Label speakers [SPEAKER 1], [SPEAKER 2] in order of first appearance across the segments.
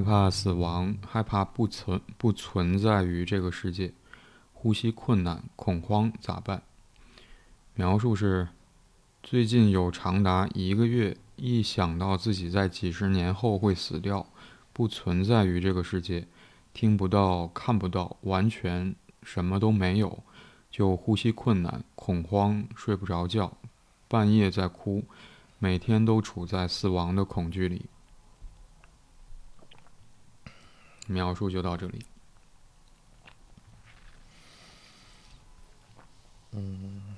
[SPEAKER 1] 害怕死亡，害怕不存不存在于这个世界，呼吸困难，恐慌，咋办？描述是：最近有长达一个月，一想到自己在几十年后会死掉，不存在于这个世界，听不到，看不到，完全什么都没有，就呼吸困难，恐慌，睡不着觉，半夜在哭，每天都处在死亡的恐惧里。描述就到这里。
[SPEAKER 2] 嗯，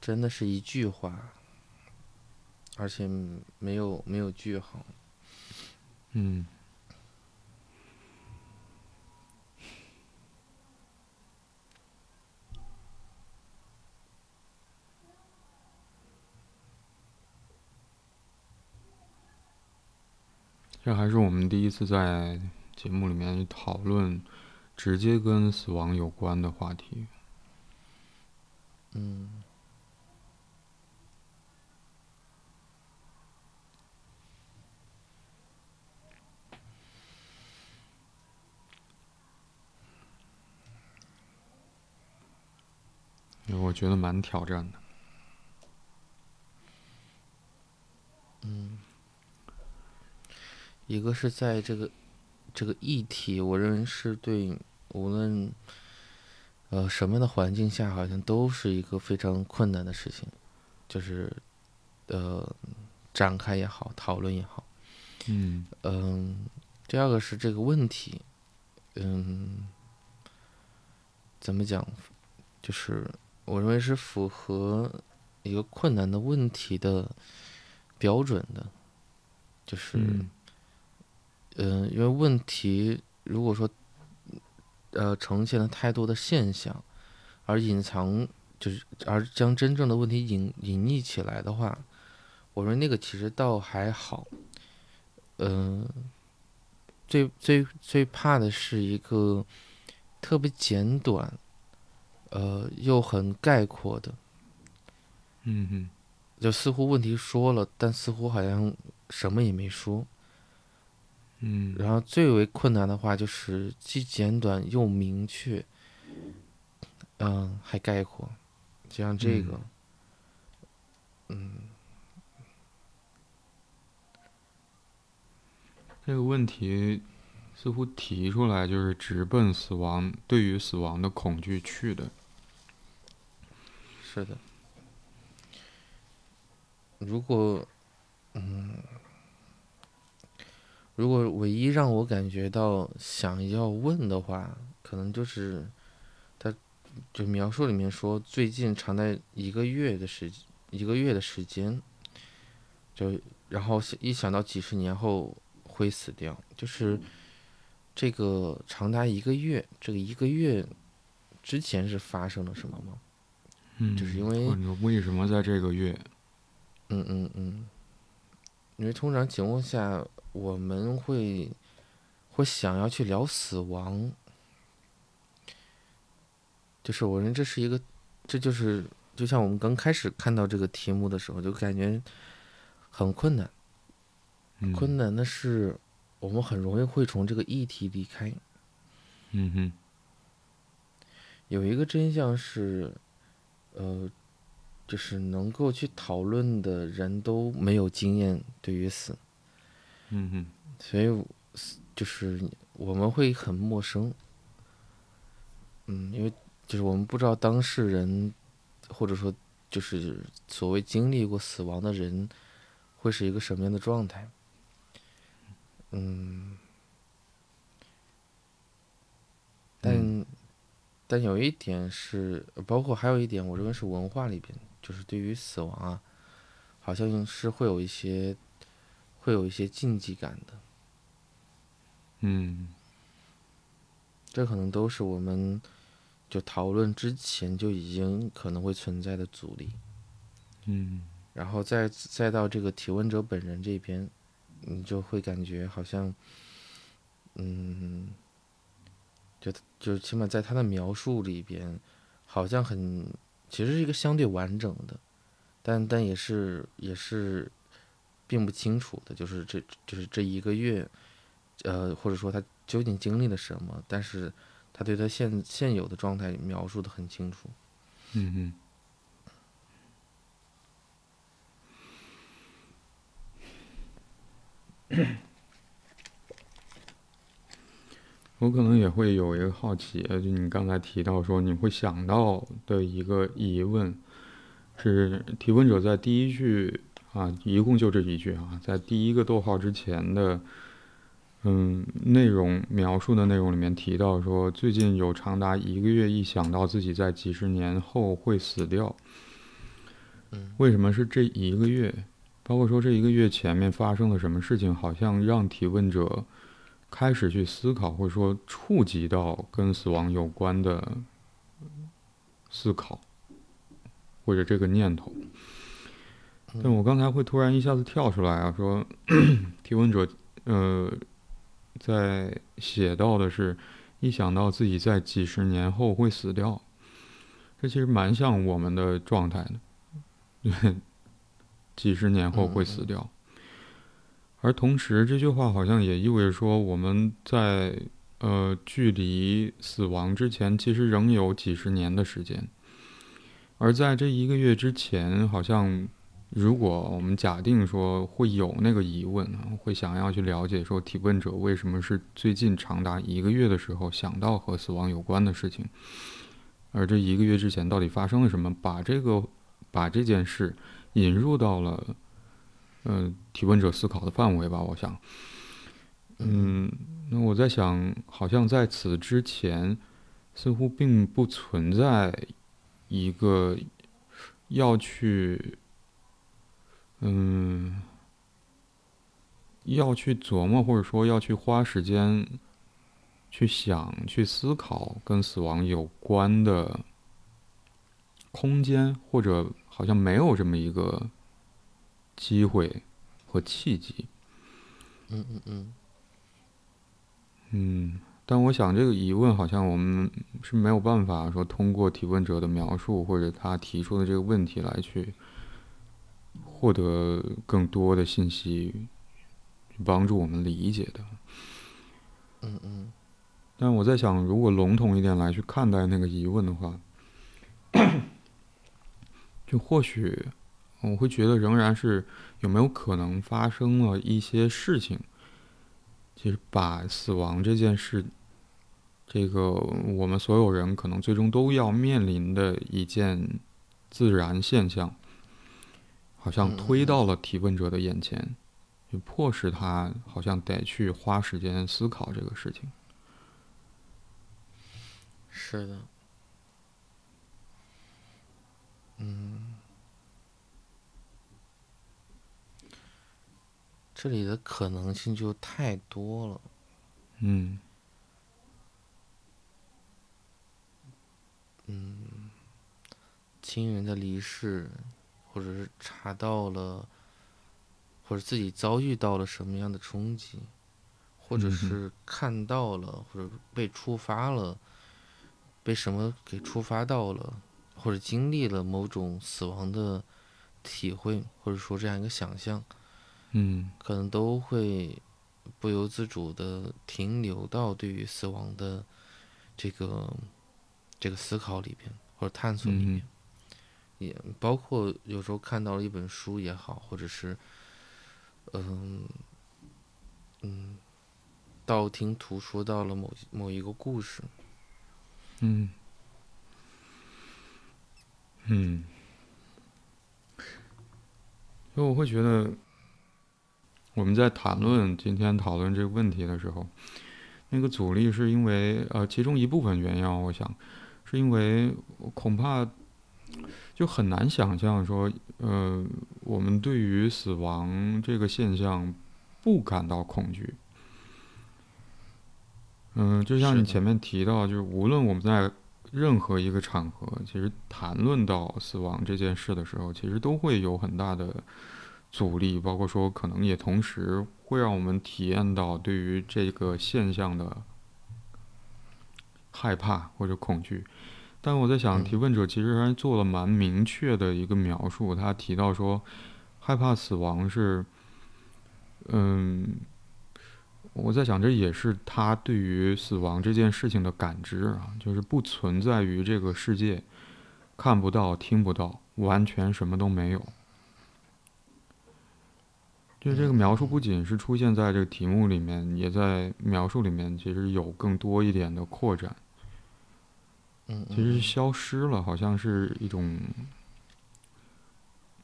[SPEAKER 2] 真的是一句话，而且没有没有句号。
[SPEAKER 1] 嗯，这还是我们第一次在节目里面讨论直接跟死亡有关的话题。
[SPEAKER 2] 嗯，
[SPEAKER 1] 我觉得蛮挑战的。
[SPEAKER 2] 嗯，一个是在这个这个议题，我认为是对无论呃什么样的环境下，好像都是一个非常困难的事情，就是呃展开也好，讨论也好。
[SPEAKER 1] 嗯
[SPEAKER 2] 嗯，第二个是这个问题，嗯，怎么讲？就是我认为是符合一个困难的问题的标准的，就是
[SPEAKER 1] 嗯
[SPEAKER 2] 嗯，因为问题如果说呃呈现了太多的现象，而隐藏就是而将真正的问题隐隐匿起来的话，我认为那个其实倒还好。嗯、最最最怕的是一个特别简短，呃，又很概括的，
[SPEAKER 1] 嗯哼
[SPEAKER 2] 就似乎问题说了，但似乎好像什么也没说。
[SPEAKER 1] 嗯，
[SPEAKER 2] 然后最为困难的话就是既简短又明确，嗯，还概括，就像这个，嗯
[SPEAKER 1] 这个问题似乎提出来就是直奔死亡，对于死亡的恐惧去的。
[SPEAKER 2] 是的。如果，嗯，如果唯一让我感觉到想要问的话，可能就是，他就描述里面说，最近长达一个月的时一个月的时间，就然后一想到几十年后会死掉，就是这个长达一个月，这个一个月之前是发生了什么吗？
[SPEAKER 1] 嗯，
[SPEAKER 2] 就是因为
[SPEAKER 1] 为什么在这个月？
[SPEAKER 2] 嗯嗯嗯，因为通常情况下，我们会会想要去聊死亡，就是我认为这是一个，这就是就像我们刚开始看到这个题目的时候，就感觉很困难。
[SPEAKER 1] 嗯、
[SPEAKER 2] 困难的是，我们很容易会从这个议题离开。
[SPEAKER 1] 嗯哼，
[SPEAKER 2] 有一个真相是，呃，就是能够去讨论的人都没有经验对于死。
[SPEAKER 1] 嗯哼，
[SPEAKER 2] 所以就是我们会很陌生，嗯，因为就是我们不知道当事人，或者说就是所谓经历过死亡的人，会是一个什么样的状态，嗯，但、但有一点是，包括还有一点，我认为是文化里边，就是对于死亡啊，好像是会有一些。会有一些禁忌感的，
[SPEAKER 1] 嗯
[SPEAKER 2] 这可能都是我们就讨论之前就已经可能会存在的阻力，
[SPEAKER 1] 嗯
[SPEAKER 2] 然后再再到这个提问者本人这边，你就会感觉好像，嗯，就就起码在他的描述里边，好像很其实是一个相对完整的，但但也是也是。并不清楚的，就是这就是这一个月，呃，或者说他究竟经历了什么，但是他对他现现有的状态描述的很清楚。
[SPEAKER 1] 嗯嗯。我可能也会有一个好奇，就你刚才提到说你会想到的一个疑问，是提问者在第一句啊，一共就这一句啊，在第一个逗号之前的，嗯，内容描述的内容里面提到说，最近有长达一个月，一想到自己在几十年后会死掉，
[SPEAKER 2] 嗯，
[SPEAKER 1] 为什么是这一个月？包括说这一个月前面发生了什么事情，好像让提问者。开始去思考，或者说触及到跟死亡有关的思考，或者这个念头。但我刚才会突然一下子跳出来啊，说 提问者呃，在写到的是，一想到自己在几十年后会死掉，这其实蛮像我们的状态的，几十年后会死掉。而同时，这句话好像也意味着说，我们在呃距离死亡之前，其实仍有几十年的时间。而在这一个月之前，好像如果我们假定说会有那个疑问，会想要去了解说提问者为什么是最近长达一个月的时候想到和死亡有关的事情，而这一个月之前到底发生了什么，把这个把这件事引入到了。嗯，提问者思考的范围吧，我想。嗯，那我在想，好像在此之前，似乎并不存在一个要去，嗯，要去琢磨，或者说要去花时间去想、去思考跟死亡有关的空间，或者好像没有这么一个。机会和契机，
[SPEAKER 2] 嗯嗯嗯，
[SPEAKER 1] 嗯，但我想这个疑问好像我们是没有办法说通过提问者的描述或者他提出的这个问题来去获得更多的信息，帮助我们理解的。
[SPEAKER 2] 嗯嗯，
[SPEAKER 1] 但我在想，如果笼统一点来去看待那个疑问的话，就或许。我会觉得仍然是有没有可能发生了一些事情，其实把死亡这件事，这个我们所有人可能最终都要面临的一件自然现象，好像推到了提问者的眼前，就迫使他好像得去花时间思考这个事情。
[SPEAKER 2] 是的，嗯。这里的可能性就太多了。
[SPEAKER 1] 嗯。
[SPEAKER 2] 嗯，亲人的离世，或者是查到了，或者自己遭遇到了什么样的冲击，或者是看到了，或者被触发了，被什么给触发到了，或者经历了某种死亡的体会，或者说这样一个想象。
[SPEAKER 1] 嗯，
[SPEAKER 2] 可能都会不由自主的停留到对于死亡的这个这个思考里边或者探索里面，也包括有时候看到了一本书也好，或者是嗯嗯道听途说到了某某一个故事，
[SPEAKER 1] 嗯嗯，所以我会觉得。我们在谈论今天讨论这个问题的时候，那个阻力是因为呃，其中一部分原因，我想是因为恐怕就很难想象说，呃，我们对于死亡这个现象不感到恐惧。嗯，就像你前面提到，就是无论我们在任何一个场合，其实谈论到死亡这件事的时候，其实都会有很大的。阻力，包括说可能也同时会让我们体验到对于这个现象的害怕或者恐惧。但我在想，提问者其实还做了蛮明确的一个描述。他提到说，害怕死亡是嗯，我在想，这也是他对于死亡这件事情的感知啊，就是不存在于这个世界，看不到、听不到，完全什么都没有。就这个描述不仅是出现在这个题目里面，也在描述里面，其实有更多一点的扩展。
[SPEAKER 2] 嗯，
[SPEAKER 1] 其实消失了，好像是一种，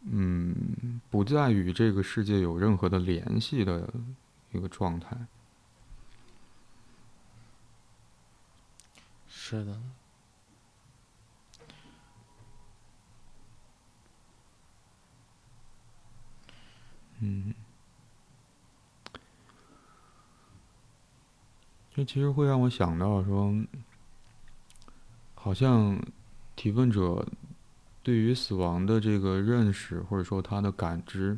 [SPEAKER 1] 嗯，不再与这个世界有任何的联系的一个状态。
[SPEAKER 2] 是的。
[SPEAKER 1] 嗯。这其实会让我想到说，好像提问者对于死亡的这个认识，或者说他的感知，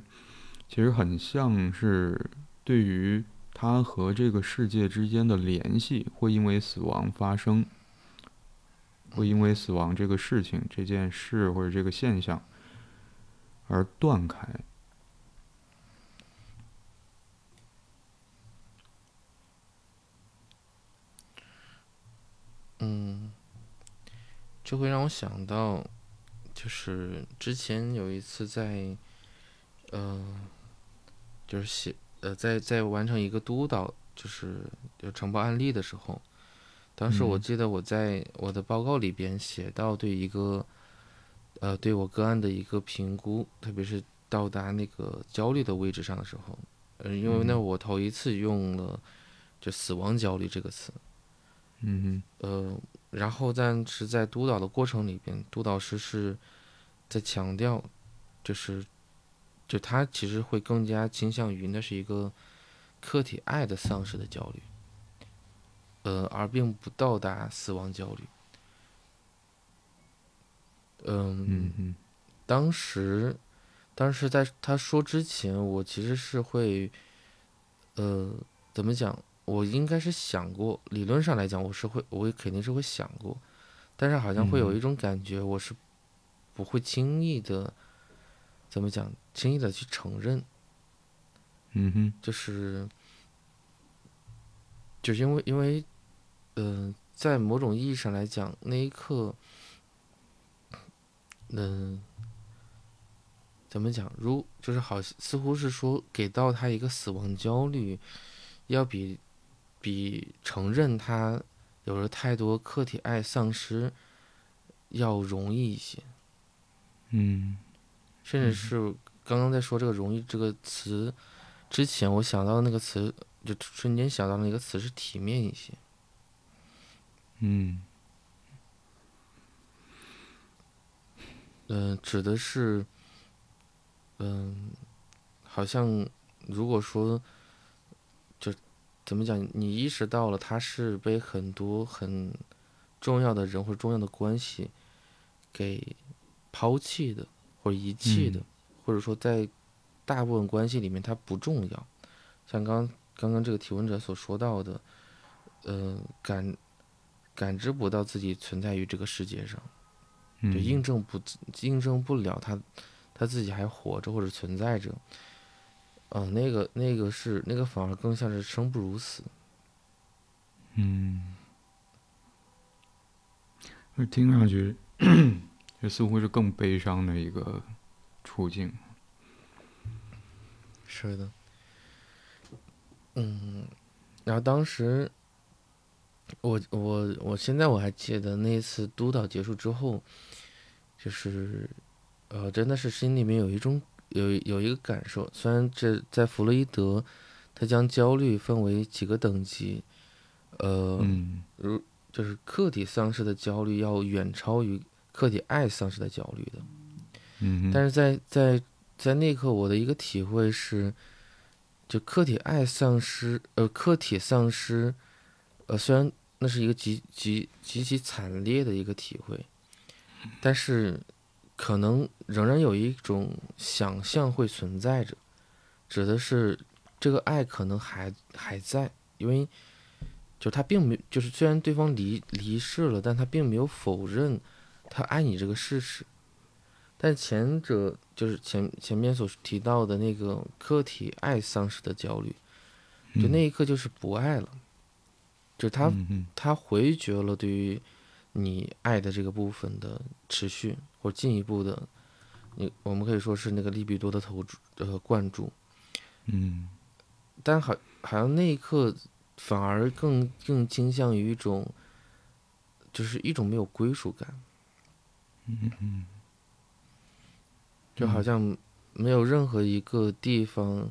[SPEAKER 1] 其实很像是对于他和这个世界之间的联系，会因为死亡发生，会因为死亡这个事情、这件事或者这个现象而断开。
[SPEAKER 2] 嗯，就会让我想到，就是之前有一次在，呃，就是写呃，在在完成一个督导，就是就呈报案例的时候，当时我记得我在我的报告里边写到对一个，呃，对我个案的一个评估，特别是到达那个焦虑的位置上的时候，呃，因为那我头一次用了就死亡焦虑这个词。
[SPEAKER 1] 嗯
[SPEAKER 2] 呃，然后但是在督导的过程里边，督导师是在强调，就是，就他其实会更加倾向于那是一个客体爱的丧失的焦虑，呃，而并不到达死亡焦虑。
[SPEAKER 1] 嗯嗯，
[SPEAKER 2] 当时，当时在他说之前，我其实是会，呃，怎么讲？我应该是想过，理论上来讲，我是会，我肯定是会想过，但是好像会有一种感觉，我是不会轻易的，怎么讲，轻易的去承认。
[SPEAKER 1] 嗯哼，
[SPEAKER 2] 就是，就是因为因为，嗯，在某种意义上来讲，那一刻，嗯，怎么讲？如就是好，似乎是说给到他一个死亡焦虑，要比。比承认他有了太多客体爱丧失要容易一些，
[SPEAKER 1] 嗯，
[SPEAKER 2] 甚至是刚刚在说这个“容易”这个词之前，我想到的那个词，就瞬间想到那个词是“体面”一些，
[SPEAKER 1] 嗯，
[SPEAKER 2] 嗯，指的是，嗯，好像如果说。怎么讲？你意识到了他是被很多很重要的人或者重要的关系给抛弃的，或者遗弃的，或者说在大部分关系里面他不重要。像刚刚刚这个提问者所说到的，呃，感感知不到自己存在于这个世界上，就印证不印证不了他他自己还活着或者存在着。嗯，那个那个是那个反而更像是生不如死。
[SPEAKER 1] 嗯，那听上去，这似乎是更悲伤的一个处境。
[SPEAKER 2] 是的。嗯，然后当时，我我我现在我还记得那一次督导结束之后，就是，呃，真的是心里面有一种。有有一个感受，虽然这在弗洛伊德，他将焦虑分为几个等级，呃，如就是客体丧失的焦虑要远超于客体爱丧失的焦虑的，
[SPEAKER 1] 嗯，
[SPEAKER 2] 但是在在在那刻，我的一个体会是，就客体爱丧失，呃，客体丧失，呃，虽然那是一个极极极其惨烈的一个体会，但是。可能仍然有一种想象会存在着，指的是这个爱可能还还在，因为就他并没就是虽然对方离离世了，但他并没有否认他爱你这个事实，但前者就是前前面所提到的那个客体爱丧失的焦虑，就那一刻就是不爱了，就他他回绝了对于你爱的这个部分的持续或进一步的，你我们可以说是那个利比多的投注呃灌注，
[SPEAKER 1] 嗯，
[SPEAKER 2] 但好好像那一刻反而更更倾向于一种，就是一种没有归属感，
[SPEAKER 1] 嗯嗯。
[SPEAKER 2] 就好像没有任何一个地方，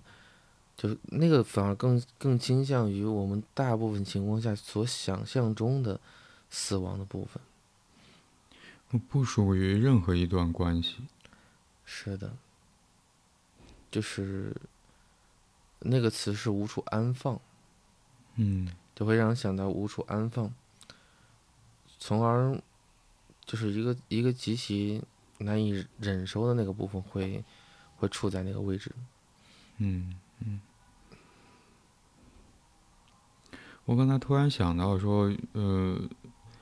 [SPEAKER 2] 就那个反而更更倾向于我们大部分情况下所想象中的死亡的部分，
[SPEAKER 1] 不属于任何一段关系。
[SPEAKER 2] 是的，就是那个词是无处安放，
[SPEAKER 1] 嗯，
[SPEAKER 2] 就会让人想到无处安放，从而就是一个一个极其。难以忍受的那个部分会，会处在那个位置。
[SPEAKER 1] 嗯嗯。我刚才突然想到说，呃，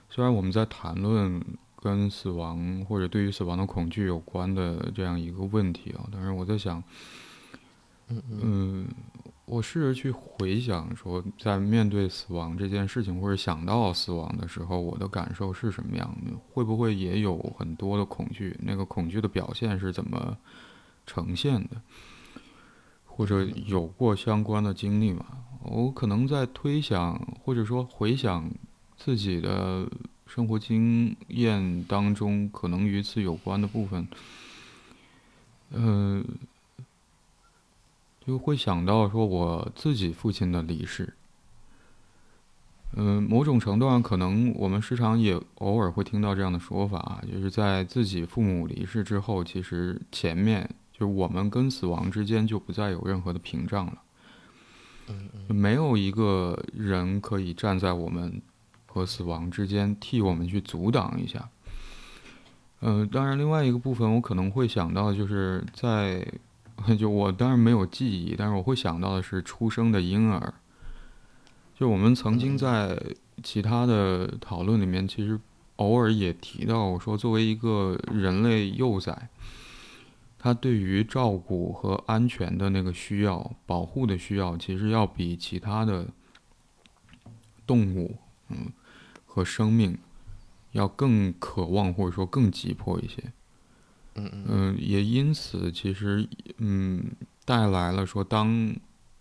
[SPEAKER 1] 虽然我们在谈论跟死亡或者对于死亡的恐惧有关的这样一个问题啊，但是我在想，
[SPEAKER 2] 嗯嗯。
[SPEAKER 1] 我试着去回想，说在面对死亡这件事情，或者想到死亡的时候，我的感受是什么样的？会不会也有很多的恐惧？那个恐惧的表现是怎么呈现的？或者有过相关的经历吗？我可能在推想，或者说回想自己的生活经验当中，可能与此有关的部分，嗯。就会想到说我自己父亲的离世，嗯，某种程度上，可能我们时常也偶尔会听到这样的说法，就是在自己父母离世之后，其实前面就是我们跟死亡之间就不再有任何的屏障了，没有一个人可以站在我们和死亡之间替我们去阻挡一下。嗯，当然，另外一个部分我可能会想到，就是在。就我当然没有记忆，但是我会想到的是出生的婴儿。就我们曾经在其他的讨论里面，其实偶尔也提到我说，作为一个人类幼崽，他对于照顾和安全的那个需要、保护的需要，其实要比其他的动物，嗯，和生命要更渴望或者说更急迫一些。
[SPEAKER 2] 嗯嗯，
[SPEAKER 1] 也因此，其实嗯，带来了说，当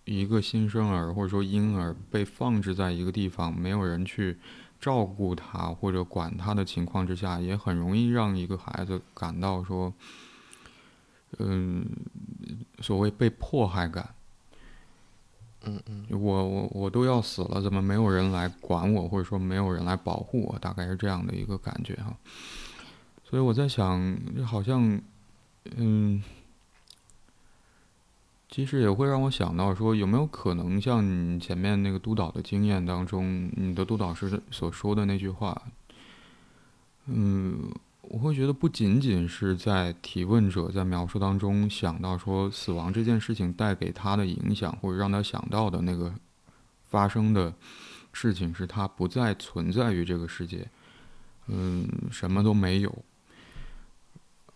[SPEAKER 1] 一个新生儿或者说婴儿被放置在一个地方，没有人去照顾他或者管他的情况之下，也很容易让一个孩子感到说，嗯，所谓被迫害感。
[SPEAKER 2] 嗯嗯，
[SPEAKER 1] 我我我都要死了，怎么没有人来管我，或者说没有人来保护我？大概是这样的一个感觉哈。所以我在想，好像，嗯，其实也会让我想到说，有没有可能像你前面那个督导的经验当中，你的督导师所说的那句话，嗯，我会觉得不仅仅是在提问者在描述当中想到说死亡这件事情带给他的影响，或者让他想到的那个发生的事情是他不再存在于这个世界，嗯，什么都没有。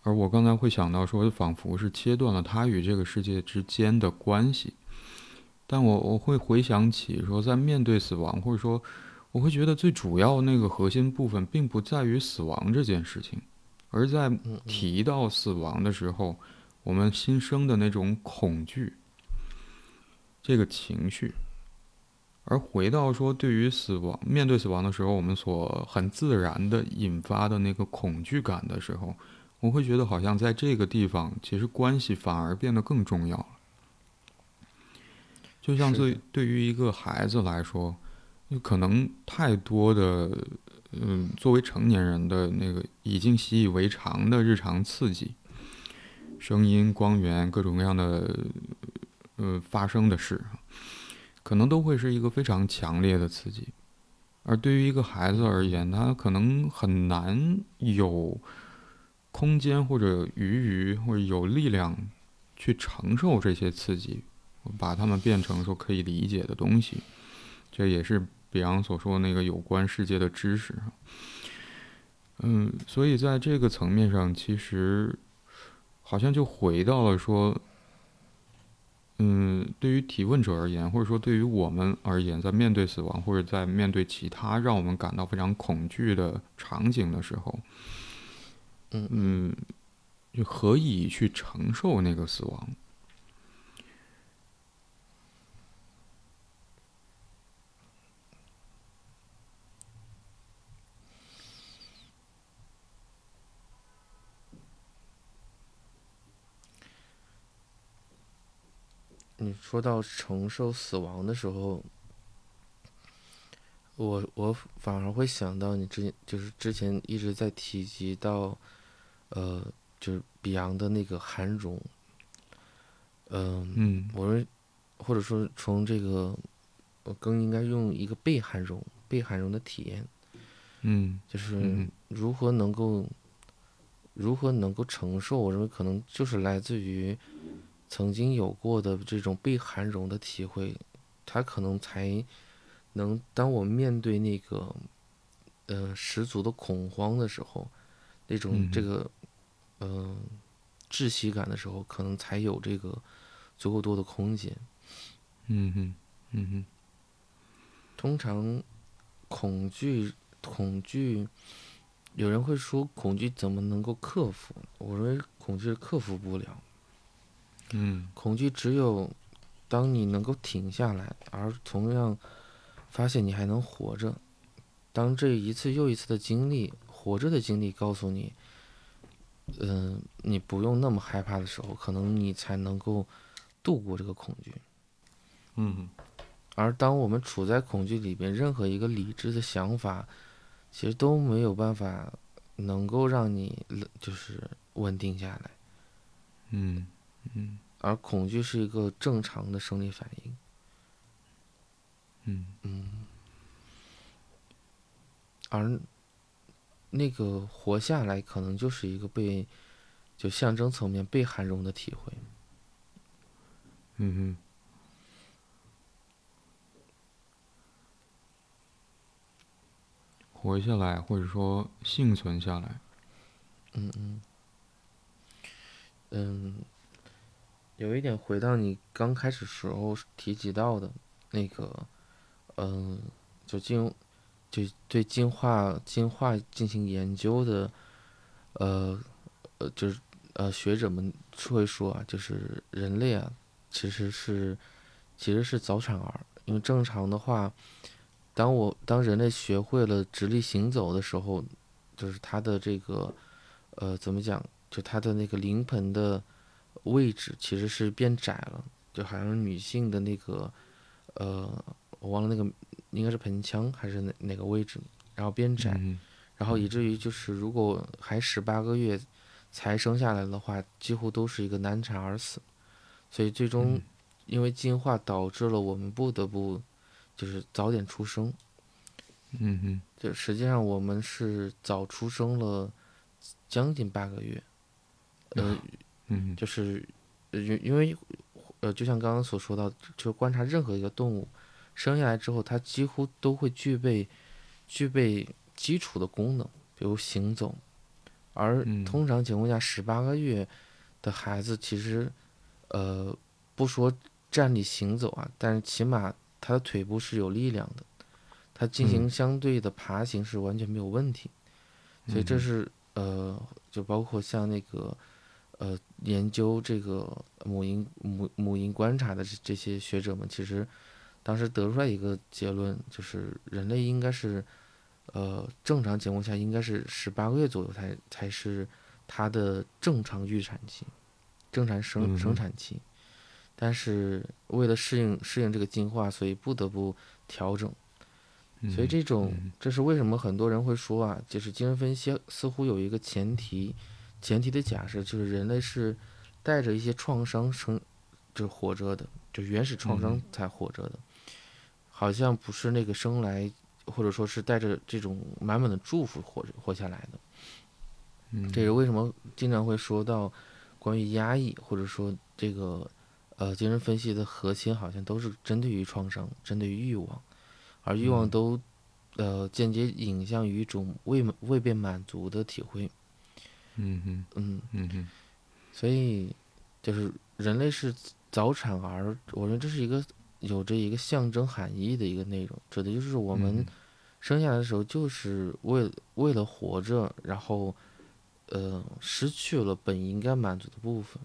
[SPEAKER 1] 而我刚才会想到说，仿佛是切断了他与这个世界之间的关系。但我我会回想起说，在面对死亡，或者说，我会觉得最主要那个核心部分，并不在于死亡这件事情，而在提到死亡的时候，我们心生的那种恐惧，这个情绪。而回到说，对于死亡，面对死亡的时候，我们所很自然的引发的那个恐惧感的时候。我会觉得好像在这个地方，其实关系反而变得更重要了。就像对对于一个孩子来说，可能太多的，嗯，作为成年人的那个已经习以为常的日常刺激，声音、光源、各种各样的，呃，发生的事，可能都会是一个非常强烈的刺激。而对于一个孩子而言，他可能很难有。空间或者余余或者有力量去承受这些刺激，把它们变成说可以理解的东西，这也是比昂所说那个有关世界的知识。嗯，所以在这个层面上，其实好像就回到了说，嗯，对于提问者而言，或者说对于我们而言，在面对死亡或者在面对其他让我们感到非常恐惧的场景的时候，
[SPEAKER 2] 嗯
[SPEAKER 1] 嗯，就何以去承受那个死亡？
[SPEAKER 2] 你说到承受死亡的时候，我我反而会想到你之前就是之前一直在提及到，呃，就是比昂的那个韩荣，嗯、
[SPEAKER 1] 嗯。
[SPEAKER 2] 我认为或者说从这个，我更应该用一个被韩荣被韩荣的体验，
[SPEAKER 1] 嗯。
[SPEAKER 2] 就是
[SPEAKER 1] 嗯。
[SPEAKER 2] 如何能够如何能够承受，我认为可能就是来自于曾经有过的这种被涵容的体会，他可能才能当我面对那个呃十足的恐慌的时候，那种
[SPEAKER 1] 嗯
[SPEAKER 2] 这个嗯、呃窒息感的时候，可能才有这个足够多的空间。
[SPEAKER 1] 嗯哼嗯哼
[SPEAKER 2] 通常恐惧，恐惧，有人会说恐惧怎么能够克服？我认为恐惧克服不了，
[SPEAKER 1] 嗯
[SPEAKER 2] 恐惧只有当你能够停下来，而同样发现你还能活着，当这一次又一次的经历，活着的经历告诉你，嗯、你不用那么害怕的时候，可能你才能够度过这个恐惧。
[SPEAKER 1] 嗯
[SPEAKER 2] 而当我们处在恐惧里边，任何一个理智的想法，其实都没有办法能够让你冷就是稳定下来。
[SPEAKER 1] 嗯嗯
[SPEAKER 2] 而恐惧是一个正常的生理反应。
[SPEAKER 1] 嗯
[SPEAKER 2] 嗯。而那个活下来，可能就是一个被就象征层面被涵容的体会。
[SPEAKER 1] 嗯哼，活下来，或者说幸存下来。
[SPEAKER 2] 嗯嗯。嗯，有一点回到你刚开始时候提及到的那个，嗯，就进就对进化进化进行研究的，呃呃，就是呃学者们会说啊，就是人类啊，其实是其实是早产儿，因为正常的话，当我当人类学会了直立行走的时候，就是他的这个呃怎么讲？就它的那个临盆的位置其实是变窄了，就好像女性的那个呃，我忘了那个应该是盆腔还是哪哪个位置，然后变窄，
[SPEAKER 1] 嗯
[SPEAKER 2] 然后以至于就是如果还十八个月才生下来的话，几乎都是一个难产而死，所以最终
[SPEAKER 1] 嗯。
[SPEAKER 2] 因为进化导致了我们不得不就是早点出生，
[SPEAKER 1] 嗯哼。
[SPEAKER 2] 就实际上我们是早出生了将近八个月，呃。
[SPEAKER 1] 嗯
[SPEAKER 2] 就是呃因因为呃，就像刚刚所说到，就观察任何一个动物生下来之后，它几乎都会具备具备基础的功能，比如行走。而
[SPEAKER 1] 嗯
[SPEAKER 2] 通常情况下，十八个月的孩子其实呃不说站立行走啊，但是起码他的腿部是有力量的，他进行
[SPEAKER 1] 嗯
[SPEAKER 2] 相对的爬行是完全没有问题。所以这
[SPEAKER 1] 嗯
[SPEAKER 2] 是呃，就包括像那个呃研究这个母婴母母婴观察的这这些学者们，其实当时得出来一个结论，就是人类应该是呃正常情况下应该是十八个月左右才才是它的正常预产期，正常生生产期。但是为了适应适应这个进化，所以不得不调整。
[SPEAKER 1] 嗯，
[SPEAKER 2] 所以这种
[SPEAKER 1] 嗯，
[SPEAKER 2] 这是为什么很多人会说啊，就是精神分析似乎有一个前提，前提的假设就是人类是带着一些创伤生，就是活着的，就原始创伤
[SPEAKER 1] 嗯
[SPEAKER 2] 才活着的，好像不是那个生来或者说是带着这种满满的祝福活着活下来的。
[SPEAKER 1] 嗯
[SPEAKER 2] 这是为什么经常会说到关于压抑，或者说这个呃精神分析的核心好像都是针对于创伤，针对于欲望，而欲望
[SPEAKER 1] 嗯
[SPEAKER 2] 都呃间接影向于一种未未被满足的体会。
[SPEAKER 1] 嗯嗯
[SPEAKER 2] 嗯，
[SPEAKER 1] 嗯嗯
[SPEAKER 2] 所以就是人类是早产儿，我认为这是一个有着一个象征含义的一个内容，指的就是我们
[SPEAKER 1] 嗯
[SPEAKER 2] 生下来的时候就是为为了活着，然后呃失去了本应该满足的部分，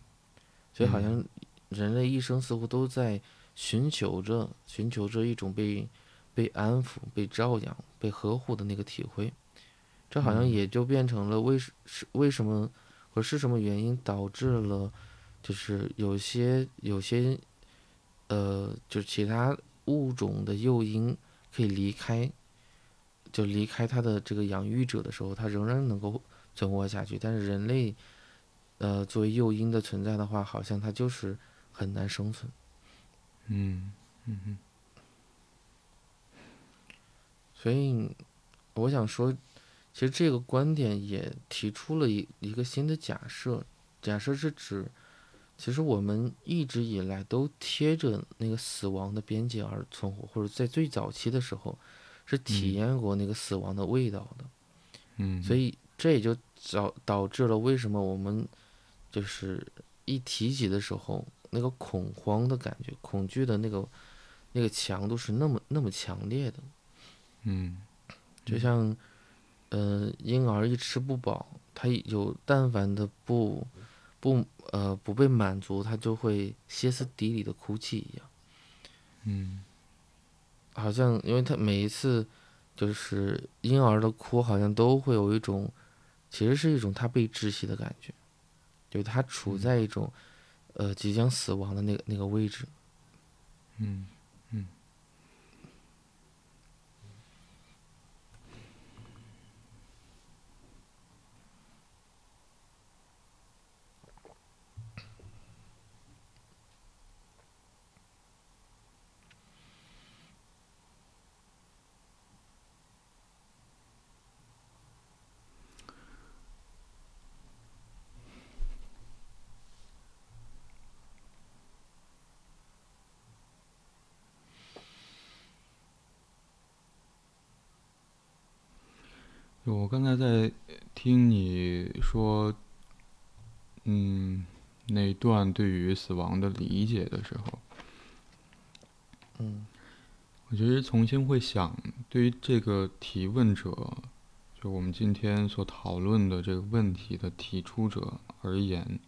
[SPEAKER 2] 所以好像人类一生似乎都在寻求着寻求着一种被被安抚、被照养、被呵护的那个体会，这好像
[SPEAKER 1] 嗯
[SPEAKER 2] 也就变成了为是是为什么或是什么原因导致了，就是有些有些呃，就其他物种的幼鹰可以离开，就离开它的这个养育者的时候，它仍然能够存活下去。但是人类，呃，作为幼鹰的存在的话，好像它就是很难生存。
[SPEAKER 1] 嗯嗯嗯
[SPEAKER 2] 所以，我想说，其实这个观点也提出了一一个新的假设，假设是指，其实我们一直以来都贴着那个死亡的边界而存活，或者在最早期的时候，是体
[SPEAKER 1] 嗯
[SPEAKER 2] 验过那个死亡的味道的。
[SPEAKER 1] 嗯，
[SPEAKER 2] 所以这也就导导致了为什么我们就是一提起的时候，那个恐慌的感觉、恐惧的那个那个强度是那么那么强烈的。
[SPEAKER 1] 嗯
[SPEAKER 2] 就像，呃，婴儿一吃不饱，他有但凡的不不呃不被满足，他就会歇斯底里的哭泣一样。
[SPEAKER 1] 嗯
[SPEAKER 2] 好像因为他每一次就是婴儿的哭，好像都会有一种，其实是一种他被窒息的感觉，就是他处在一种呃即将死亡的那个那个位置。
[SPEAKER 1] 嗯我刚才在听你说，嗯，那一段对于死亡的理解的时候，
[SPEAKER 2] 嗯。
[SPEAKER 1] 我觉得重新会想，对于这个提问者，就我们今天所讨论的这个问题的提出者而言，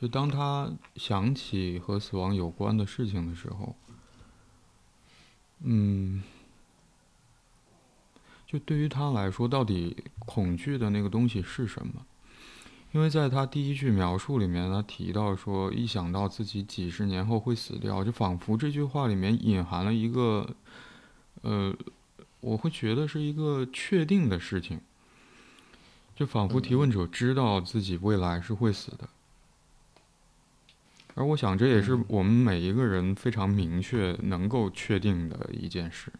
[SPEAKER 1] 就当他想起和死亡有关的事情的时候，嗯，就对于他来说，到底恐惧的那个东西是什么？因为在他第一句描述里面，他提到说，一想到自己几十年后会死掉，就仿佛这句话里面隐含了一个，呃，我会觉得是一个确定的事情，就仿佛提问者知道自己未来是会死的。而我想，这也是
[SPEAKER 2] 嗯
[SPEAKER 1] 我们每一个人非常明确、能够确定的一件事。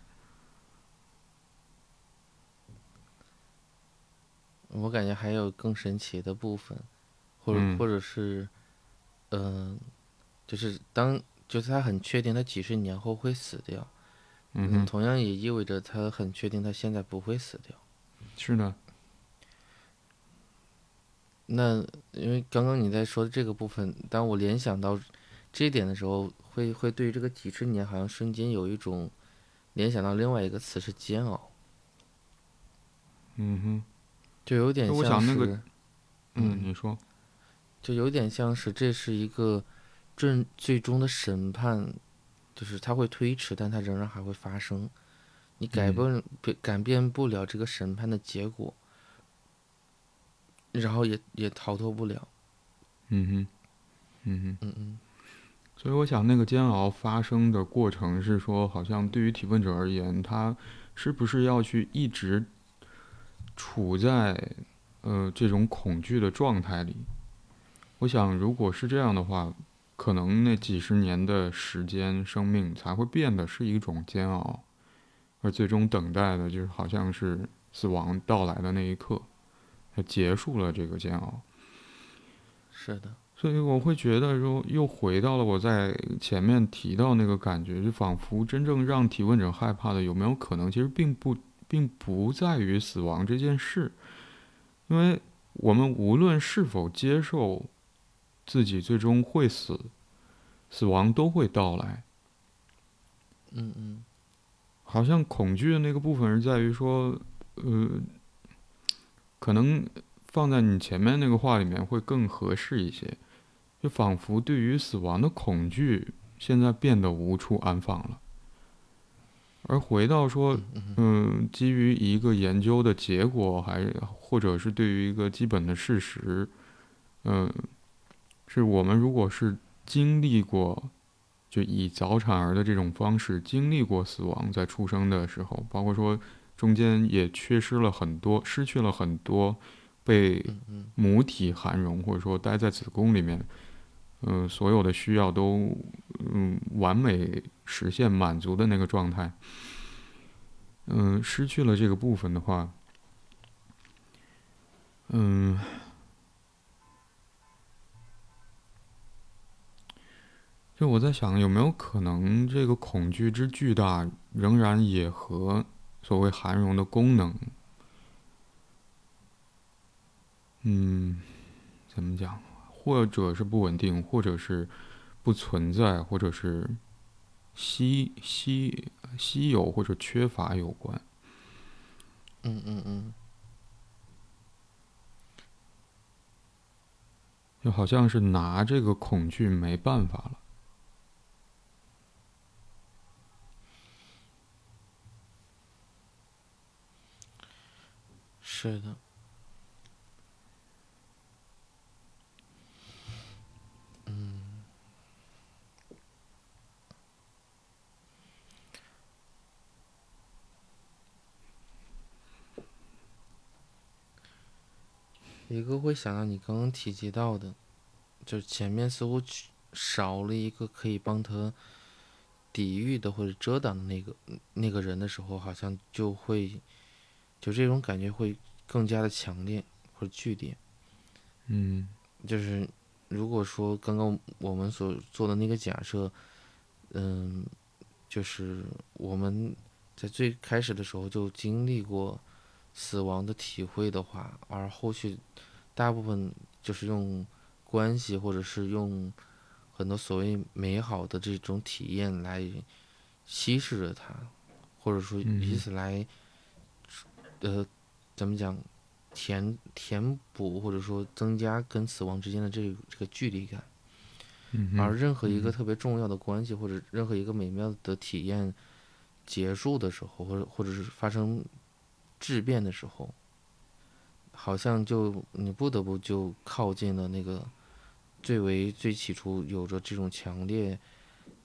[SPEAKER 2] 我感觉还有更神奇的部分，或者、
[SPEAKER 1] 嗯。
[SPEAKER 2] 或者是，嗯、就是当就是他很确定他几十年后会死掉，
[SPEAKER 1] 嗯，
[SPEAKER 2] 同样也意味着他很确定他现在不会死掉。
[SPEAKER 1] 是的，
[SPEAKER 2] 那因为刚刚你在说的这个部分，当我联想到这一点的时候，会会对于这个几十年好像瞬间有一种联想到另外一个词是煎熬，
[SPEAKER 1] 嗯哼，
[SPEAKER 2] 就有点像是，
[SPEAKER 1] 想那个嗯，
[SPEAKER 2] 嗯。
[SPEAKER 1] 你说，
[SPEAKER 2] 就有点像是这是一个最最终的审判，就是它会推迟，但它仍然还会发生，你改
[SPEAKER 1] 嗯。
[SPEAKER 2] 变变改变不了这个审判的结果，然后也也逃脱不了，
[SPEAKER 1] 嗯哼，嗯哼。
[SPEAKER 2] 嗯嗯。
[SPEAKER 1] 所以我想，那个煎熬发生的过程是说，好像对于提问者而言，他是不是要去一直处在呃这种恐惧的状态里？我想，如果是这样的话，可能那几十年的时间、生命才会变得是一种煎熬，而最终等待的就是好像是死亡到来的那一刻，它结束了这个煎熬。
[SPEAKER 2] 是的，
[SPEAKER 1] 所以我会觉得说，又回到了我在前面提到那个感觉，就仿佛真正让提问者害怕的，有没有可能，其实并不，并不在于死亡这件事，因为我们无论是否接受自己最终会死，死亡都会到来。
[SPEAKER 2] 嗯嗯，
[SPEAKER 1] 好像恐惧的那个部分是在于说，呃，可能放在你前面那个话里面会更合适一些，就仿佛对于死亡的恐惧现在变得无处安放了。而回到说，嗯，基于一个研究的结果，还或者是对于一个基本的事实，嗯。是我们如果是经历过，就以早产儿的这种方式经历过死亡，在出生的时候，包括说中间也缺失了很多，失去了很多，被母体含容，或者说待在子宫里面，嗯，所有的需要都嗯完美实现满足的那个状态，嗯，失去了这个部分的话，嗯。就我在想，有没有可能这个恐惧之巨大，仍然也和所谓含容的功能，嗯，怎么讲？或者是不稳定，或者是不存在，或者是稀稀稀有或者缺乏有关？
[SPEAKER 2] 嗯嗯嗯，
[SPEAKER 1] 就好像是拿这个恐惧没办法了。
[SPEAKER 2] 是的，一个会想到你刚刚提及到的，就是前面似乎少了一个可以帮他抵御的或者遮挡的那个那个人的时候，好像就会就这种感觉会。更加的强烈或者剧烈，
[SPEAKER 1] 嗯，
[SPEAKER 2] 就是如果说刚刚我们所做的那个假设，嗯，就是我们在最开始的时候就经历过死亡的体会的话，而后续大部分就是用关系或者是用很多所谓美好的这种体验来稀释着它，或者说以此来，呃。怎么讲？填填补或者说增加跟死亡之间的这这个距离感，而任何一个特别重要的关系或者任何一个美妙的体验结束的时候，或者或者是发生质变的时候，好像就你不得不就靠近了那个最为最起初有着这种强烈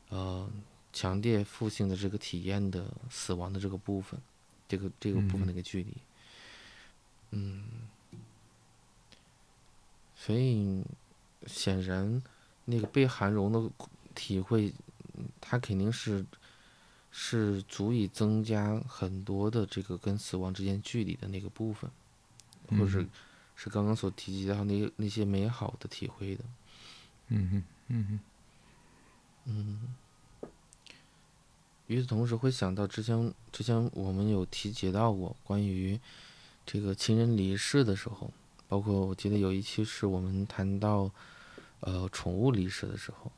[SPEAKER 2] 呃强烈负性的这个体验的死亡的这个部分，这个这个部分的一个距离。嗯，所以显然，那个被含容的体会，它肯定是是足以增加很多的这个跟死亡之间距离的那个部分，或者是是刚刚所提及到那那些美好的体会的。
[SPEAKER 1] 嗯哼，嗯哼，
[SPEAKER 2] 嗯。与此同时，会想到之前之前我们有提及到过关于。这个亲人离世的时候，包括我记得有一期是我们谈到，呃，宠物离世的时候，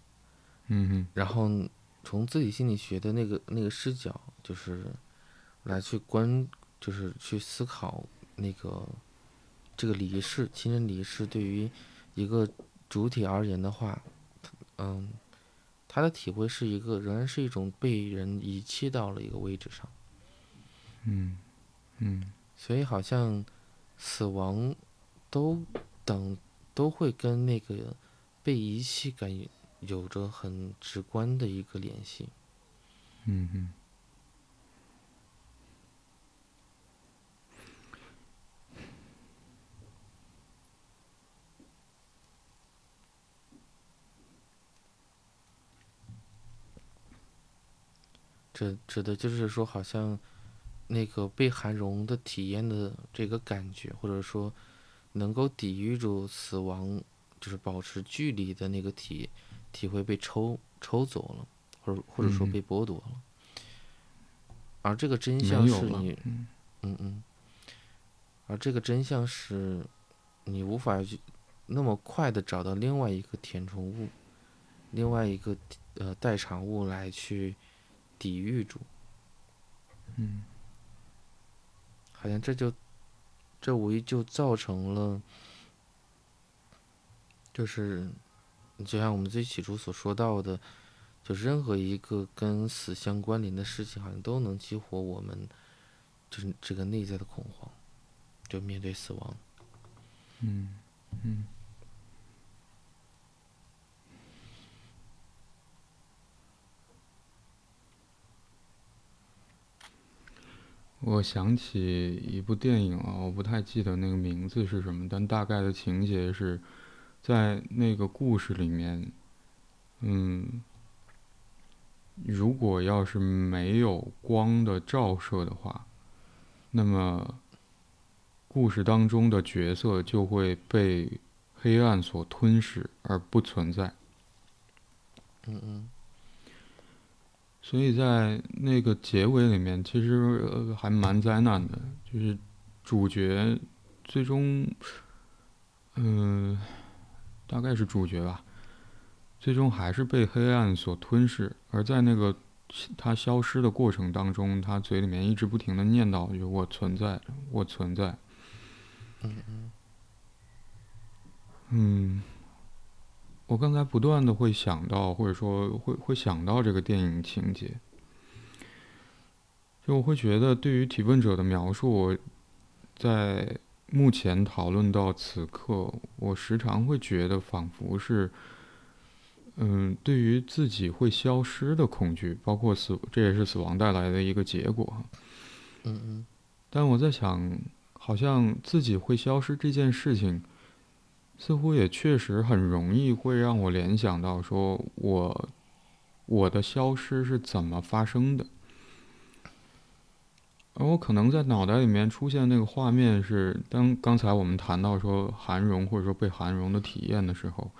[SPEAKER 1] 嗯哼，
[SPEAKER 2] 然后从自己心理学的那个那个视角，就是来去观，就是去思考那个这个离世，亲人离世对于一个主体而言的话，嗯，他的体会是一个仍然是一种被人遗弃到了一个位置上，
[SPEAKER 1] 嗯嗯。
[SPEAKER 2] 所以好像死亡都等都会跟那个被遗弃感有着很直观的一个联系。
[SPEAKER 1] 嗯嗯。
[SPEAKER 2] 这指的就是说，好像。那个被含容的体验的这个感觉，或者说能够抵御住死亡，就是保持距离的那个体体会被抽抽走了，或者或者说被剥夺了。而这个真相是你，嗯嗯，而这个真相是你无法去那么快的找到另外一个填充物，另外一个呃代偿物来去抵御住。
[SPEAKER 1] 嗯，
[SPEAKER 2] 好像这就这无疑就造成了，就是就像我们最起初所说到的，就是任何一个跟死相关联的事情，好像都能激活我们就是这个内在的恐慌，就面对死亡。
[SPEAKER 1] 嗯嗯。我想起一部电影啊，我不太记得那个名字是什么，但大概的情节是，在那个故事里面，嗯，如果要是没有光的照射的话，那么故事当中的角色就会被黑暗所吞噬而不存在。
[SPEAKER 2] 嗯嗯。
[SPEAKER 1] 所以在那个结尾里面，其实呃还蛮灾难的，就是主角最终，嗯，大概是主角吧，最终还是被黑暗所吞噬。而在那个他消失的过程当中，他嘴里面一直不停的念叨：“就我存在，我存在。”
[SPEAKER 2] 嗯嗯。
[SPEAKER 1] 嗯。我刚才不断的会想到，或者说会会想到这个电影情节，就我会觉得对于提问者的描述，在目前讨论到此刻，我时常会觉得仿佛是，嗯，对于自己会消失的恐惧，包括死，这也是死亡带来的一个结果。
[SPEAKER 2] 嗯嗯。
[SPEAKER 1] 但我在想，好像自己会消失这件事情。似乎也确实很容易会让我联想到，说我我的消失是怎么发生的，而我可能在脑袋里面出现那个画面是，当刚才我们谈到说含容或者说被含容的体验的时候，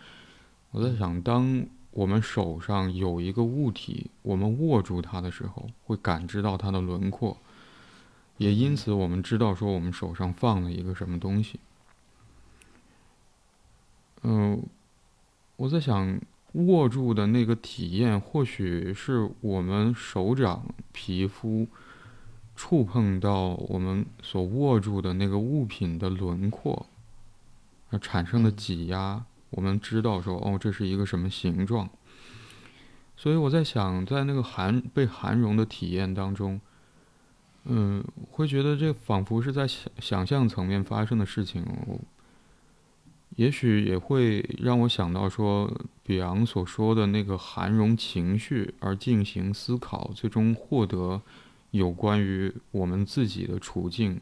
[SPEAKER 1] 我在想，当我们手上有一个物体，我们握住它的时候，会感知到它的轮廓，也因此我们知道说我们手上放了一个什么东西。嗯，我在想，握住的那个体验，或许是我们手掌皮肤触碰到我们所握住的那个物品的轮廓而产生的挤压，我们知道说，哦，这是一个什么形状。所以我在想，在那个含被含融的体验当中，嗯，会觉得这仿佛是在想想象层面发生的事情。也许也会让我想到说，比昂所说的那个含容情绪而进行思考，最终获得有关于我们自己的处境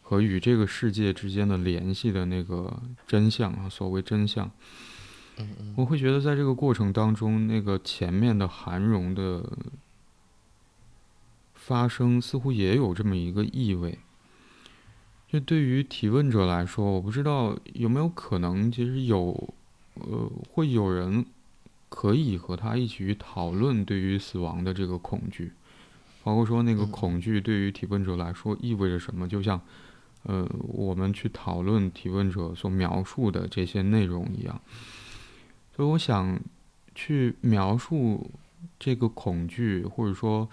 [SPEAKER 1] 和与这个世界之间的联系的那个真相啊，所谓真相。我会觉得在这个过程当中，那个前面的韩荣的发生，似乎也有这么一个意味。就对于提问者来说，我不知道有没有可能，其实有，呃，会有人可以和他一起去讨论对于死亡的这个恐惧，包括说那个恐惧对于提问者来说意味着什么，就像，呃，我们去讨论提问者所描述的这些内容一样。所以我想去描述这个恐惧，或者说，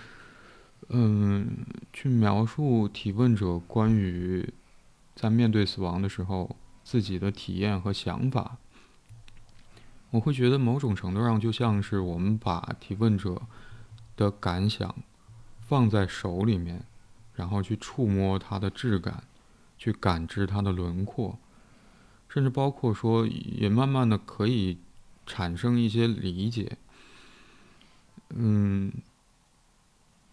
[SPEAKER 1] 嗯，去描述提问者关于。在面对死亡的时候，自己的体验和想法，我会觉得某种程度上就像是我们把提问者的感想放在手里面，然后去触摸它的质感，去感知它的轮廓，甚至包括说，也慢慢的可以产生一些理解。嗯，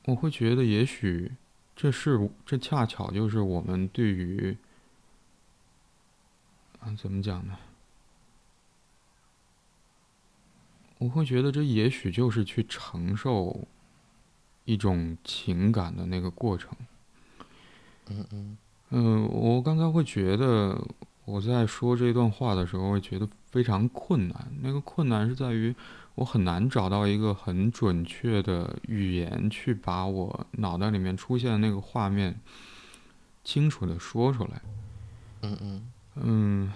[SPEAKER 1] 我会觉得也许这是这恰巧就是我们对于。怎么讲呢？我会觉得这也许就是去承受一种情感的那个过程。
[SPEAKER 2] 嗯嗯。
[SPEAKER 1] 嗯，我刚才会觉得我在说这段话的时候，会觉得非常困难。那个困难是在于我很难找到一个很准确的语言，去把我脑袋里面出现的那个画面清楚的说出来。
[SPEAKER 2] 嗯嗯。
[SPEAKER 1] 嗯，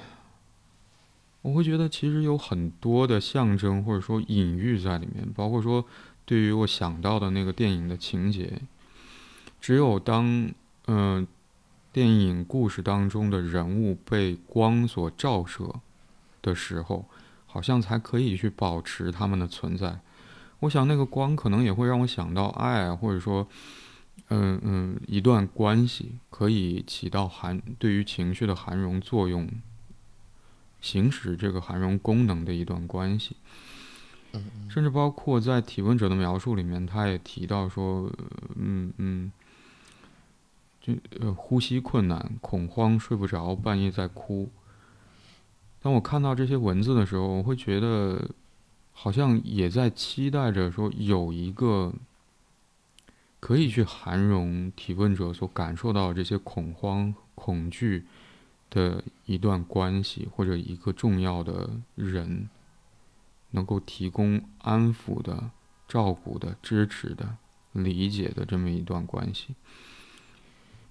[SPEAKER 1] 我会觉得其实有很多的象征或者说隐喻在里面，包括说对于我想到的那个电影的情节，只有当嗯电影故事当中的人物被光所照射的时候，好像才可以去保持他们的存在。我想那个光可能也会让我想到爱，或者说嗯嗯一段关系可以起到含对于情绪的含容作用。行使这个含容功能的一段关系，甚至包括在提问者的描述里面，他也提到说，嗯嗯，就呃呼吸困难、恐慌、睡不着、半夜在哭。当我看到这些文字的时候，我会觉得好像也在期待着说，有一个可以去含容提问者所感受到这些恐慌、恐惧。的一段关系或者一个重要的人，能够提供安抚的、照顾的、支持的、理解的这么一段关系，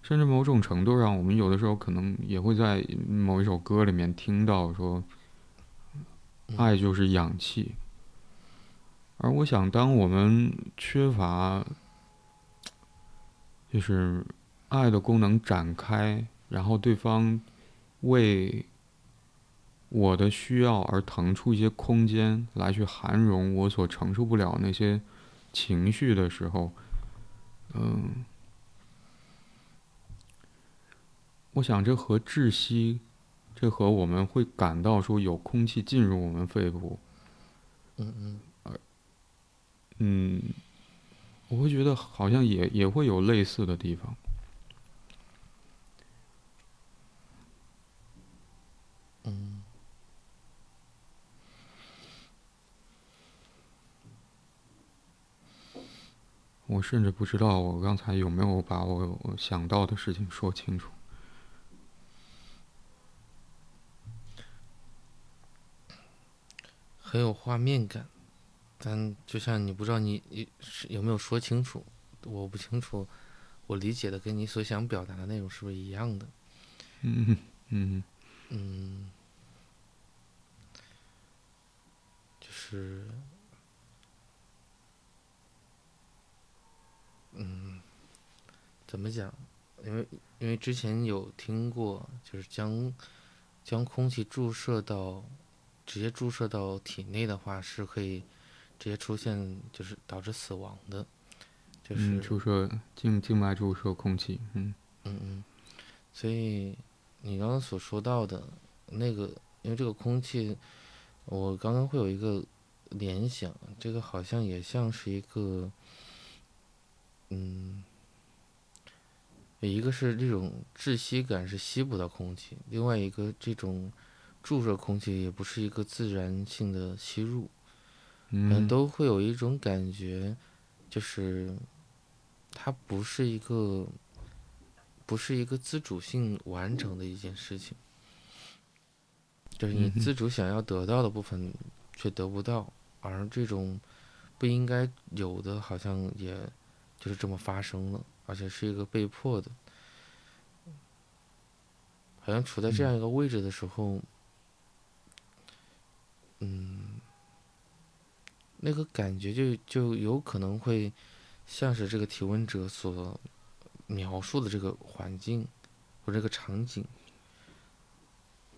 [SPEAKER 1] 甚至某种程度上，我们有的时候可能也会在某一首歌里面听到说，爱就是氧气。而我想，当我们缺乏就是爱的功能展开，然后对方。为我的需要而腾出一些空间来去涵容我所承受不了那些情绪的时候，嗯，我想这和窒息，这和我们会感到说有空气进入我们肺部，
[SPEAKER 2] 嗯嗯，
[SPEAKER 1] 嗯，我会觉得好像也也会有类似的地方。我甚至不知道我刚才有没有把我想到的事情说清楚。
[SPEAKER 2] 很有画面感，但就像你不知道你你有没有说清楚，我不清楚，我理解的跟你所想表达的内容是不是一样的？
[SPEAKER 1] 嗯嗯
[SPEAKER 2] 嗯，就是。嗯，怎么讲？因为因为之前有听过，就是将将空气注射到直接注射到体内的话，是可以直接出现，就是导致死亡的。就是
[SPEAKER 1] 注射静静脉注射空气，
[SPEAKER 2] 嗯嗯嗯。所以你刚刚所说到的那个，因为这个空气，我刚刚会有一个联想，这个好像也像是一个。嗯，一个是这种窒息感是吸不到空气，另外一个这种注射空气也不是一个自然性的吸入，
[SPEAKER 1] 嗯，
[SPEAKER 2] 都会有一种感觉，就是它不是一个不是一个自主性完成的一件事情，就是你自主想要得到的部分却得不到，而这种不应该有的，好像也。就是这么发生了，而且是一个被迫的，好像处在这样一个位置的时候，嗯，那个感觉就就有可能会像是这个提问者所描述的这个环境或这个场景，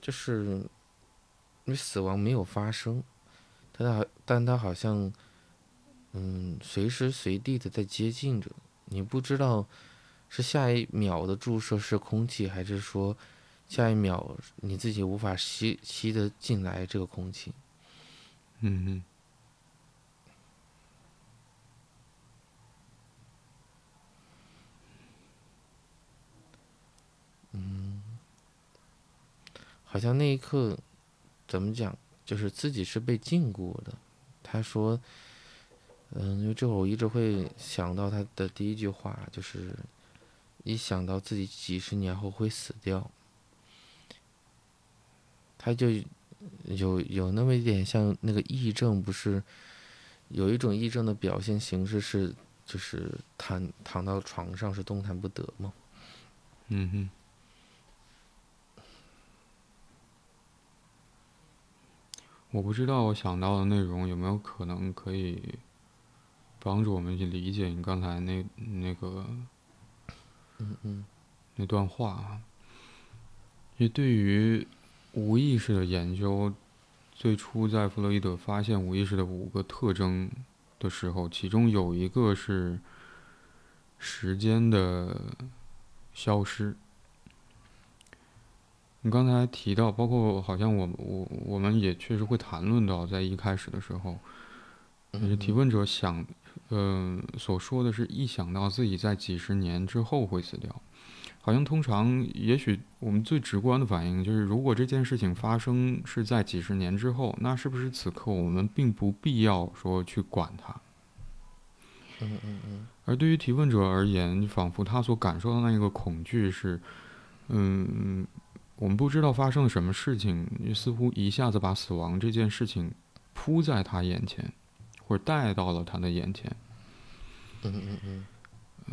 [SPEAKER 2] 就是因为死亡没有发生，但他但他好像。嗯，随时随地的在接近着，你不知道是下一秒的注射是空气，还是说下一秒你自己无法吸吸的进来这个空气。
[SPEAKER 1] 嗯嗯。
[SPEAKER 2] 嗯，好像那一刻怎么讲，就是自己是被禁锢的。他说。嗯，因为这会儿我一直会想到他的第一句话，就是一想到自己几十年后会死掉，他就有有那么一点像那个癔症，不是有一种癔症的表现形式是就是躺躺到床上是动弹不得吗？
[SPEAKER 1] 嗯哼。我不知道我想到的内容有没有可能可以帮助我们去理解你刚才那那个
[SPEAKER 2] 嗯嗯
[SPEAKER 1] 那段话啊。因为对于无意识的研究，最初在弗洛伊德发现无意识的五个特征的时候，其中有一个是时间的消失。你刚才提到，包括好像我我我们也确实会谈论到，在一开始的时候，就是提问者想，嗯、所说的是一想到自己在几十年之后会死掉，好像通常也许我们最直观的反应就是，如果这件事情发生是在几十年之后，那是不是此刻我们并不必要说去管它？
[SPEAKER 2] 嗯嗯嗯
[SPEAKER 1] 而对于提问者而言，仿佛他所感受到的那个恐惧是，嗯，我们不知道发生了什么事情，似乎一下子把死亡这件事情扑在他眼前，或者带到了他的眼前。
[SPEAKER 2] 嗯嗯嗯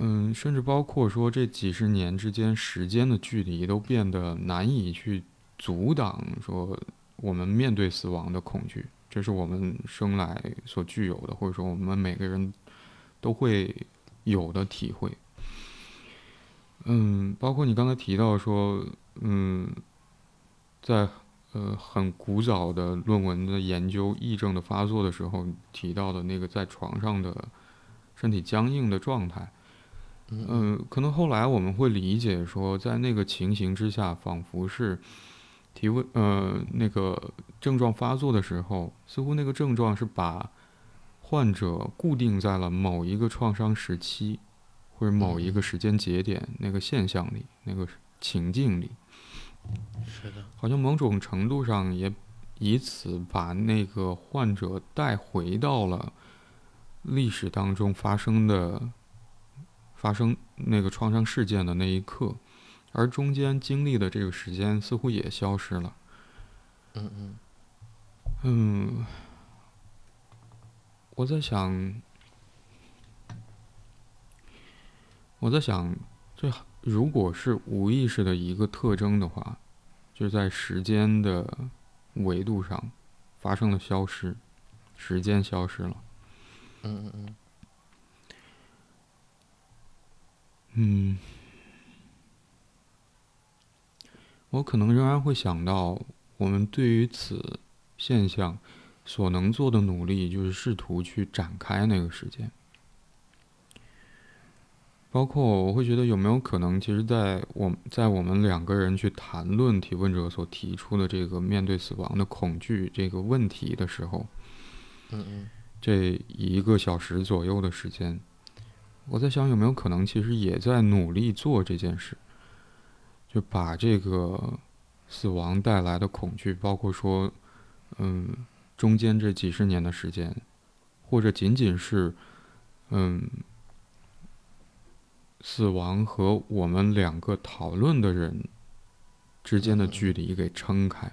[SPEAKER 1] 嗯，甚至包括说这几十年之间时间的距离都变得难以去阻挡，说我们面对死亡的恐惧，这是我们生来所具有的，或者说我们每个人都会有的体会。嗯，包括你刚才提到说，嗯，在呃很古早的论文的研究癔症的发作的时候提到的那个在床上的身体僵硬的状态。
[SPEAKER 2] 嗯
[SPEAKER 1] 嗯，可能后来我们会理解说，在那个情形之下，仿佛是提问，呃，那个症状发作的时候，似乎那个症状是把患者固定在了某一个创伤时期，或者某一个时间节点那个现象里，那个情境里，
[SPEAKER 2] 是的，
[SPEAKER 1] 好像某种程度上也以此把那个患者带回到了历史当中发生的。发生那个创伤事件的那一刻，而中间经历的这个时间似乎也消失了。
[SPEAKER 2] 嗯嗯
[SPEAKER 1] 嗯，我在想，我在想，这如果是无意识的一个特征的话，就是在时间的维度上发生了消失，时间消失了。
[SPEAKER 2] 嗯嗯嗯
[SPEAKER 1] 嗯，我可能仍然会想到，我们对于此现象所能做的努力，就是试图去展开那个时间。包括我会觉得有没有可能，其实，在我在我们两个人去谈论提问者所提出的这个面对死亡的恐惧这个问题的时候，
[SPEAKER 2] 嗯嗯。
[SPEAKER 1] 这一个小时左右的时间，我在想有没有可能，其实也在努力做这件事，就把这个死亡带来的恐惧，包括说，嗯，中间这几十年的时间，或者仅仅是，嗯，死亡和我们两个讨论的人之间的距离给撑开。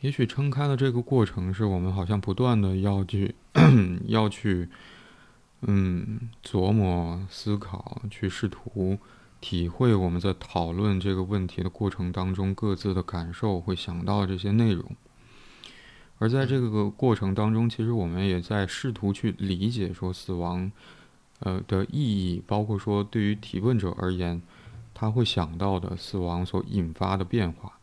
[SPEAKER 1] 也许撑开的这个过程，是我们好像不断的要去 要去，嗯，琢磨、思考，去试图体会我们在讨论这个问题的过程当中各自的感受，会想到这些内容。而在这个过程当中，其实我们也在试图去理解说死亡，呃的意义，包括说对于提问者而言，他会想到的死亡所引发的变化。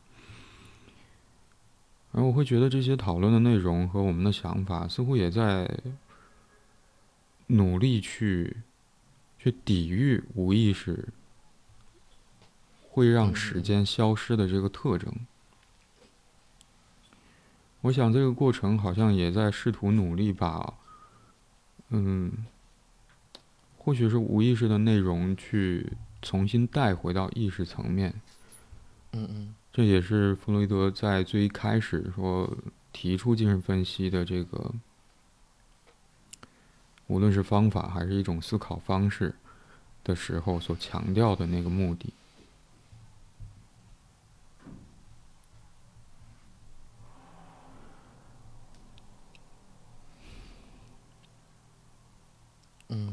[SPEAKER 1] 而我会觉得这些讨论的内容和我们的想法，似乎也在努力去去抵御无意识会让时间消失的这个特征。我想这个过程好像也在试图努力把，嗯，或许是无意识的内容去重新带回到意识层面。
[SPEAKER 2] 嗯嗯
[SPEAKER 1] 这也是弗洛伊德在最一开始说提出精神分析的这个，无论是方法还是一种思考方式的时候所强调的那个目的。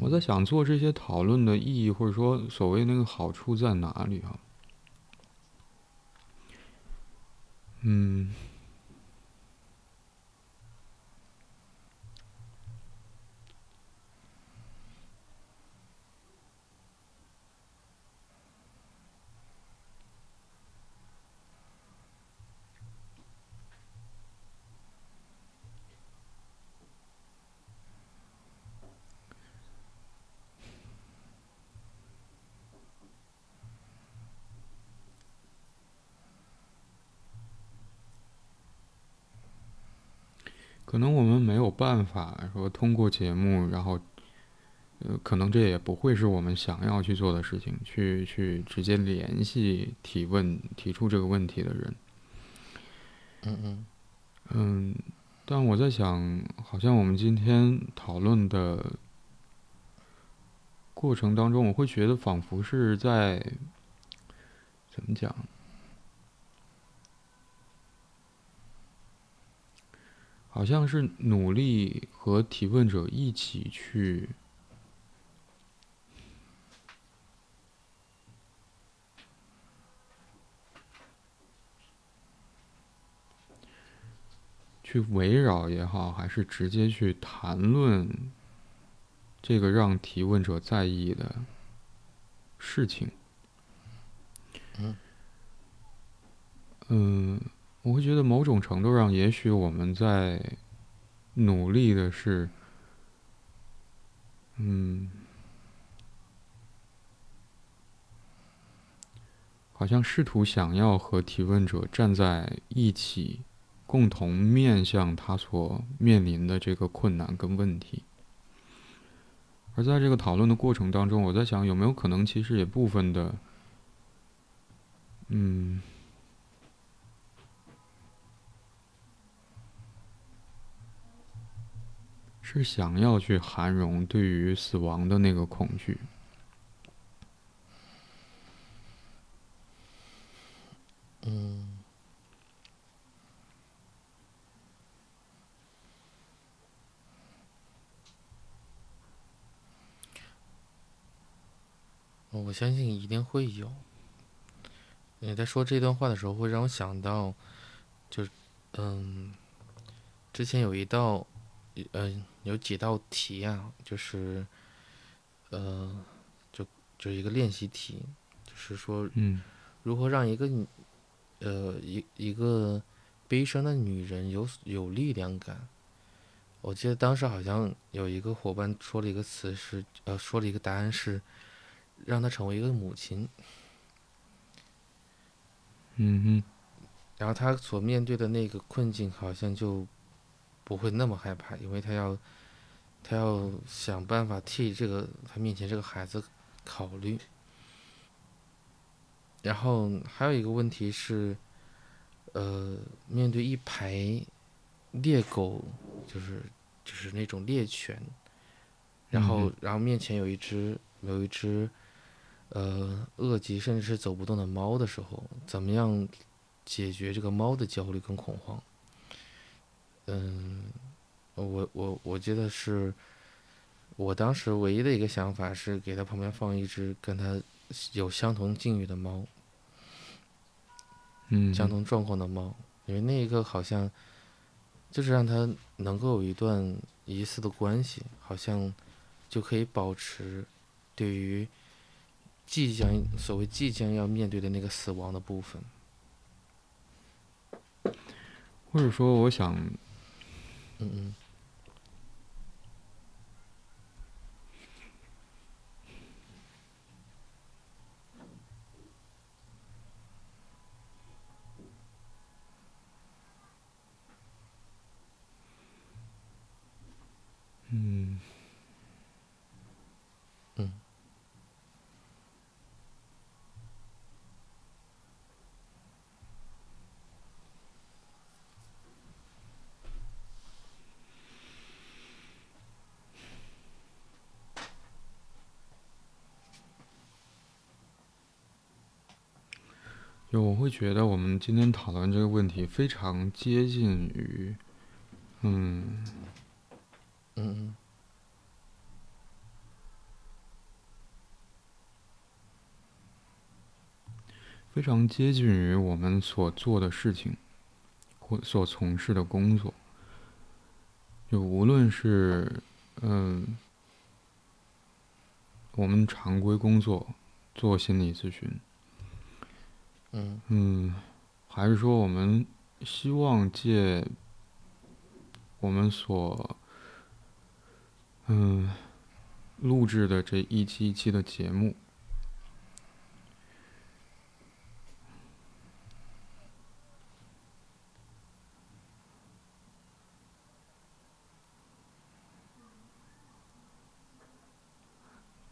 [SPEAKER 1] 我在想做这些讨论的意义或者说所谓那个好处在哪里啊？嗯。可能我们没有办法说通过节目，然后，呃，可能这也不会是我们想要去做的事情，去去直接联系提问提出这个问题的人。
[SPEAKER 2] 嗯嗯
[SPEAKER 1] 嗯，但我在想，好像我们今天讨论的过程当中，我会觉得仿佛是在怎么讲？好像是努力和提问者一起去，去围绕也好，还是直接去谈论这个让提问者在意的事情。
[SPEAKER 2] 嗯。
[SPEAKER 1] 嗯。我会觉得某种程度上，也许我们在努力的是，嗯，好像试图想要和提问者站在一起，共同面向他所面临的这个困难跟问题。而在这个讨论的过程当中，我在想，有没有可能，其实也部分的，嗯。是想要去涵容对于死亡的那个恐惧。
[SPEAKER 2] 嗯。我相信一定会有。你在说这段话的时候，会让我想到，就是嗯，之前有一道。嗯，有几道题啊，就是，呃，就就一个练习题，就是说，
[SPEAKER 1] 嗯，
[SPEAKER 2] 如何让一个女，呃，一一个悲伤的女人有有力量感。我记得当时好像有一个伙伴说了一个词是，呃，说了一个答案是，让她成为一个母亲。
[SPEAKER 1] 嗯哼，
[SPEAKER 2] 然后她所面对的那个困境好像就。不会那么害怕，因为她要，他要想办法替这个他面前这个孩子考虑。然后还有一个问题是，呃，面对一排猎狗，就是就是那种猎犬，然后然后面前有一只有一只，呃，饿极甚至是走不动的猫的时候，怎么样解决这个猫的焦虑跟恐慌？嗯，我我我记得是，我当时唯一的一个想法是给它旁边放一只跟它有相同境遇的猫，
[SPEAKER 1] 嗯，
[SPEAKER 2] 相同状况的猫，因为那一个好像就是让它能够有一段疑似的关系，好像就可以保持对于即将所谓即将要面对的那个死亡的部分，
[SPEAKER 1] 或者说，我想。
[SPEAKER 2] 嗯嗯。
[SPEAKER 1] 嗯。
[SPEAKER 2] 嗯。
[SPEAKER 1] 就我会觉得，我们今天讨论这个问题非常接近于，
[SPEAKER 2] 嗯，嗯，
[SPEAKER 1] 非常接近于我们所做的事情。或所从事的工作，就无论是嗯，我们常规工作做心理咨询，
[SPEAKER 2] 嗯
[SPEAKER 1] 嗯，还是说我们希望借我们所嗯录制的这一期一期的节目。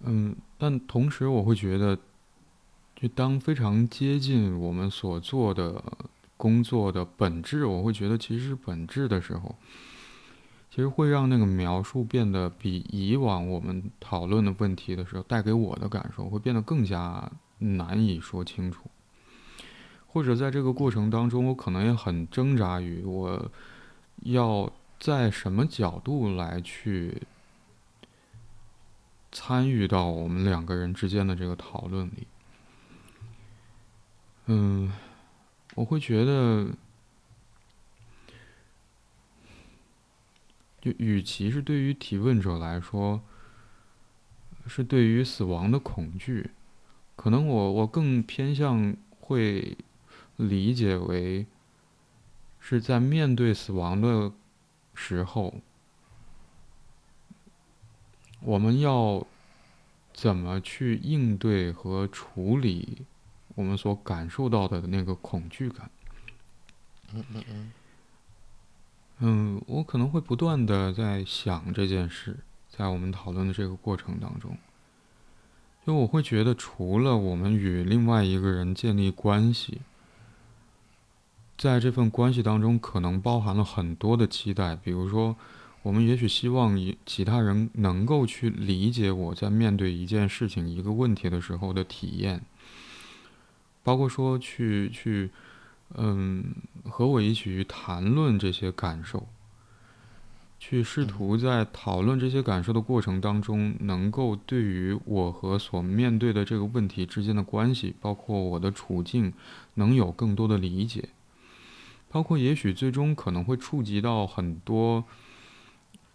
[SPEAKER 1] 嗯，但同时我会觉得，就当非常接近我们所做的工作的本质，我会觉得其实是本质的时候，其实会让那个描述变得比以往我们讨论的问题的时候带给我的感受会变得更加难以说清楚，或者在这个过程当中，我可能也很挣扎于我要在什么角度来去。参与到我们两个人之间的这个讨论里，嗯，我会觉得，就与其是对于提问者来说，是对于死亡的恐惧，可能我我更偏向会理解为是在面对死亡的时候。我们要怎么去应对和处理我们所感受到的那个恐惧感？
[SPEAKER 2] 嗯嗯嗯。
[SPEAKER 1] 嗯，我可能会不断的在想这件事，在我们讨论的这个过程当中，因为我会觉得，除了我们与另外一个人建立关系，在这份关系当中，可能包含了很多的期待，比如说。我们也许希望以其他人能够去理解我在面对一件事情、一个问题的时候的体验，包括说去去，嗯，和我一起去谈论这些感受，去试图在讨论这些感受的过程当中，能够对于我和所面对的这个问题之间的关系，包括我的处境，能有更多的理解，包括也许最终可能会触及到很多。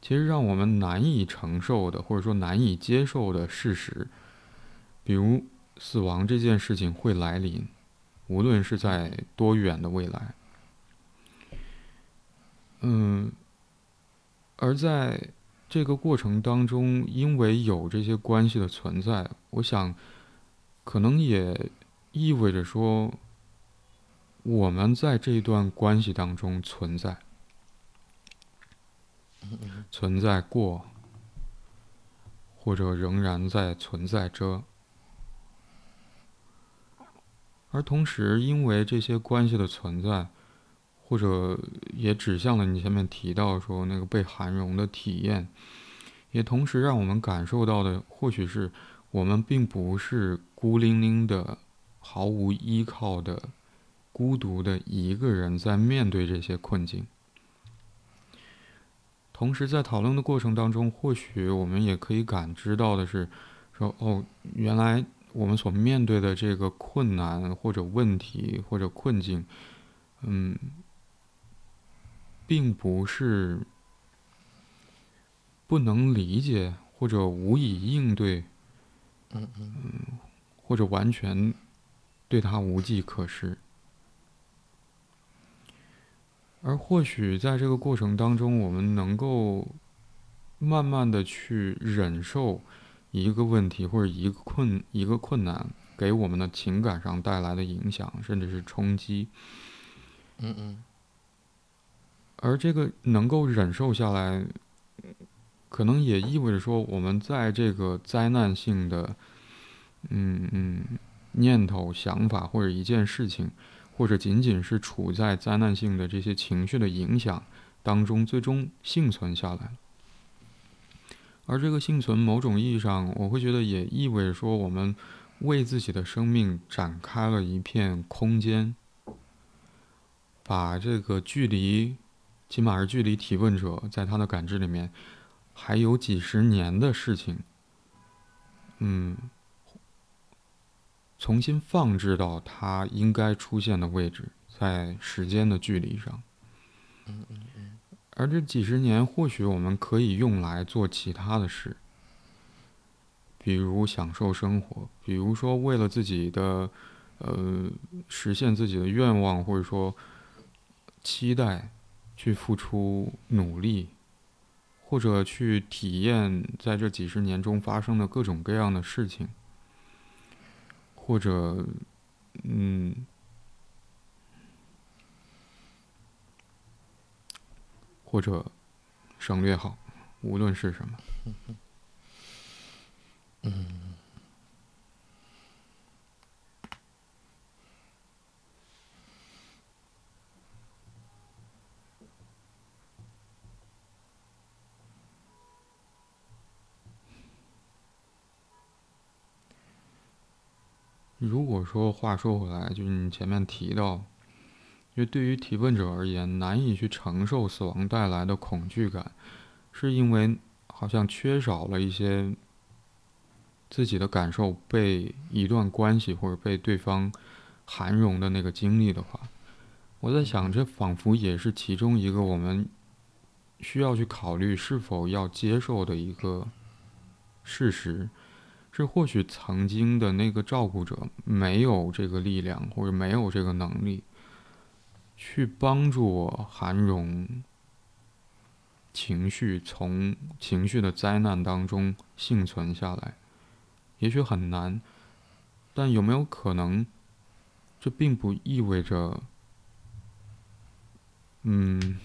[SPEAKER 1] 其实让我们难以承受的，或者说难以接受的事实，比如死亡这件事情会来临，无论是在多远的未来。嗯，而在这个过程当中，因为有这些关系的存在，我想，可能也意味着说，我们在这一段关系当中存在。存在过，或者仍然在存在着，而同时，因为这些关系的存在，或者也指向了你前面提到说那个被涵容的体验，也同时让我们感受到的，或许是我们并不是孤零零的、毫无依靠的、孤独的一个人在面对这些困境。同时，在讨论的过程当中，或许我们也可以感知到的是，说哦，原来我们所面对的这个困难或者问题或者困境，嗯，并不是不能理解或者无以应对，
[SPEAKER 2] 嗯嗯，
[SPEAKER 1] 或者完全对他无计可施。而或许在这个过程当中，我们能够慢慢的去忍受一个问题或者一个困一个困难给我们的情感上带来的影响，甚至是冲击。
[SPEAKER 2] 嗯嗯。
[SPEAKER 1] 而这个能够忍受下来，可能也意味着说，我们在这个灾难性的，嗯嗯，念头、想法或者一件事情。或者仅仅是处在灾难性的这些情绪的影响当中，最终幸存下来了。而这个幸存，某种意义上，我会觉得也意味着说，我们为自己的生命展开了一片空间，把这个距离，起码是距离提问者在他的感知里面还有几十年的事情，嗯。重新放置到他应该出现的位置，在时间的距离上。
[SPEAKER 2] 嗯嗯。
[SPEAKER 1] 而这几十年，或许我们可以用来做其他的事，比如享受生活，比如说为了自己的，呃，实现自己的愿望，或者说期待，去付出努力，或者去体验在这几十年中发生的各种各样的事情，或者，嗯。或者省略号，无论是什么。
[SPEAKER 2] 嗯。
[SPEAKER 1] 如果说话说回来，就是你前面提到。因为对于提问者而言，难以去承受死亡带来的恐惧感，是因为好像缺少了一些自己的感受被一段关系或者被对方涵容的那个经历的话，我在想，这仿佛也是其中一个我们需要去考虑是否要接受的一个事实，是或许曾经的那个照顾者没有这个力量或者没有这个能力。去帮助我涵容情绪，从情绪的灾难当中幸存下来，也许很难，但有没有可能？这并不意味着，嗯，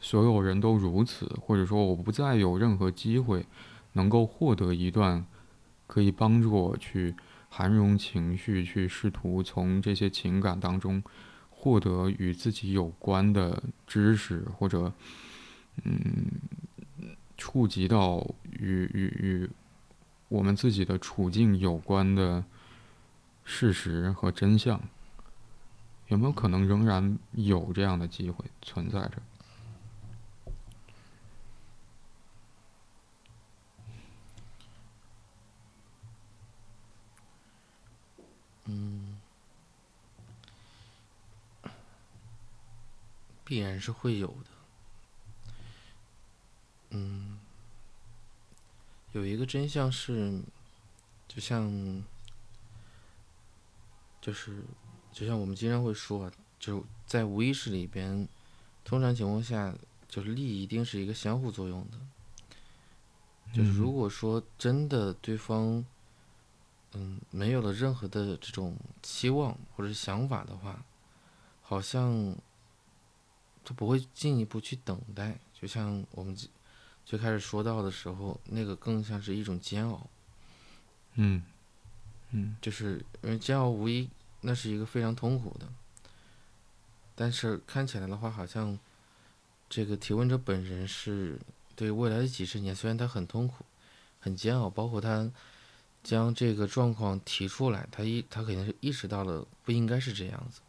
[SPEAKER 1] 所有人都如此，或者说我不再有任何机会能够获得一段可以帮助我去。涵容情绪，去试图从这些情感当中获得与自己有关的知识，或者嗯，触及到与与与我们自己的处境有关的事实和真相，有没有可能仍然有这样的机会存在着？
[SPEAKER 2] 嗯，必然是会有的。嗯，有一个真相是，就像，就是，就像我们经常会说，就在无意识里边，通常情况下，就是利益一定是一个相互作用的。就是如果说真的对方。嗯，没有了任何的这种期望或者想法的话，好像他不会进一步去等待。就像我们最开始说到的时候，那个更像是一种煎熬。
[SPEAKER 1] 嗯，嗯，
[SPEAKER 2] 就是因为煎熬无疑那是一个非常痛苦的，但是看起来的话，好像这个提问者本人是对未来的几十年，虽然他很痛苦、很煎熬，包括他。将这个状况提出来，他一他肯定是意识到了不应该是这样子，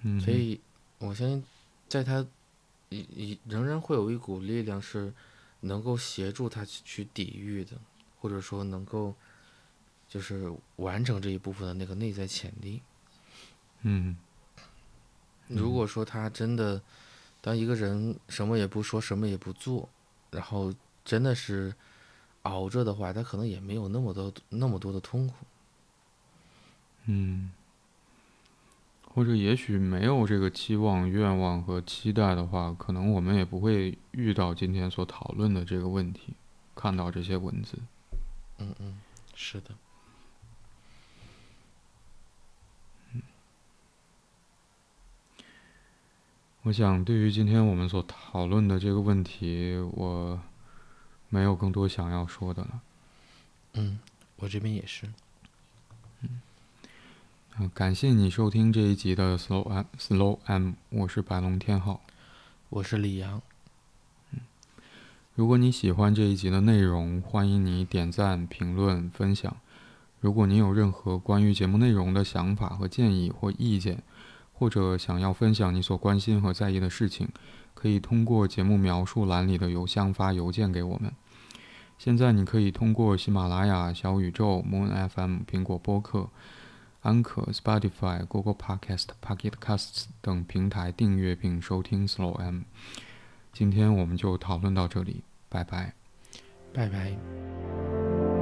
[SPEAKER 1] 嗯，
[SPEAKER 2] 所以我相信，在他，一一仍然会有一股力量是能够协助他去抵御的，或者说能够就是完成这一部分的那个内在潜力，
[SPEAKER 1] 嗯，
[SPEAKER 2] 如果说他真的当一个人什么也不说，什么也不做，然后真的是。熬着的话，他可能也没有那么多那么多的痛苦。
[SPEAKER 1] 嗯，或者也许没有这个期望、愿望和期待的话，可能我们也不会遇到今天所讨论的这个问题，看到这些文字。
[SPEAKER 2] 嗯嗯，是的。
[SPEAKER 1] 嗯，我想对于今天我们所讨论的这个问题，我。没有更多想要说的了。
[SPEAKER 2] 嗯，我这边也是。
[SPEAKER 1] 嗯，感谢你收听这一集的 Slow M Slow M，我是白龙天浩，
[SPEAKER 2] 我是李阳。
[SPEAKER 1] 嗯，如果你喜欢这一集的内容，欢迎你点赞、评论、分享。如果你有任何关于节目内容的想法和建议或意见，或者想要分享你所关心和在意的事情，可以通过节目描述栏里的邮箱发邮件给我们。现在你可以通过喜马拉雅、小宇宙、Moon FM、苹果播客、安可、Spotify、Google Podcast、Pocket Casts 等平台订阅并收听 Slow M。今天我们就讨论到这里，拜拜。
[SPEAKER 2] 拜拜。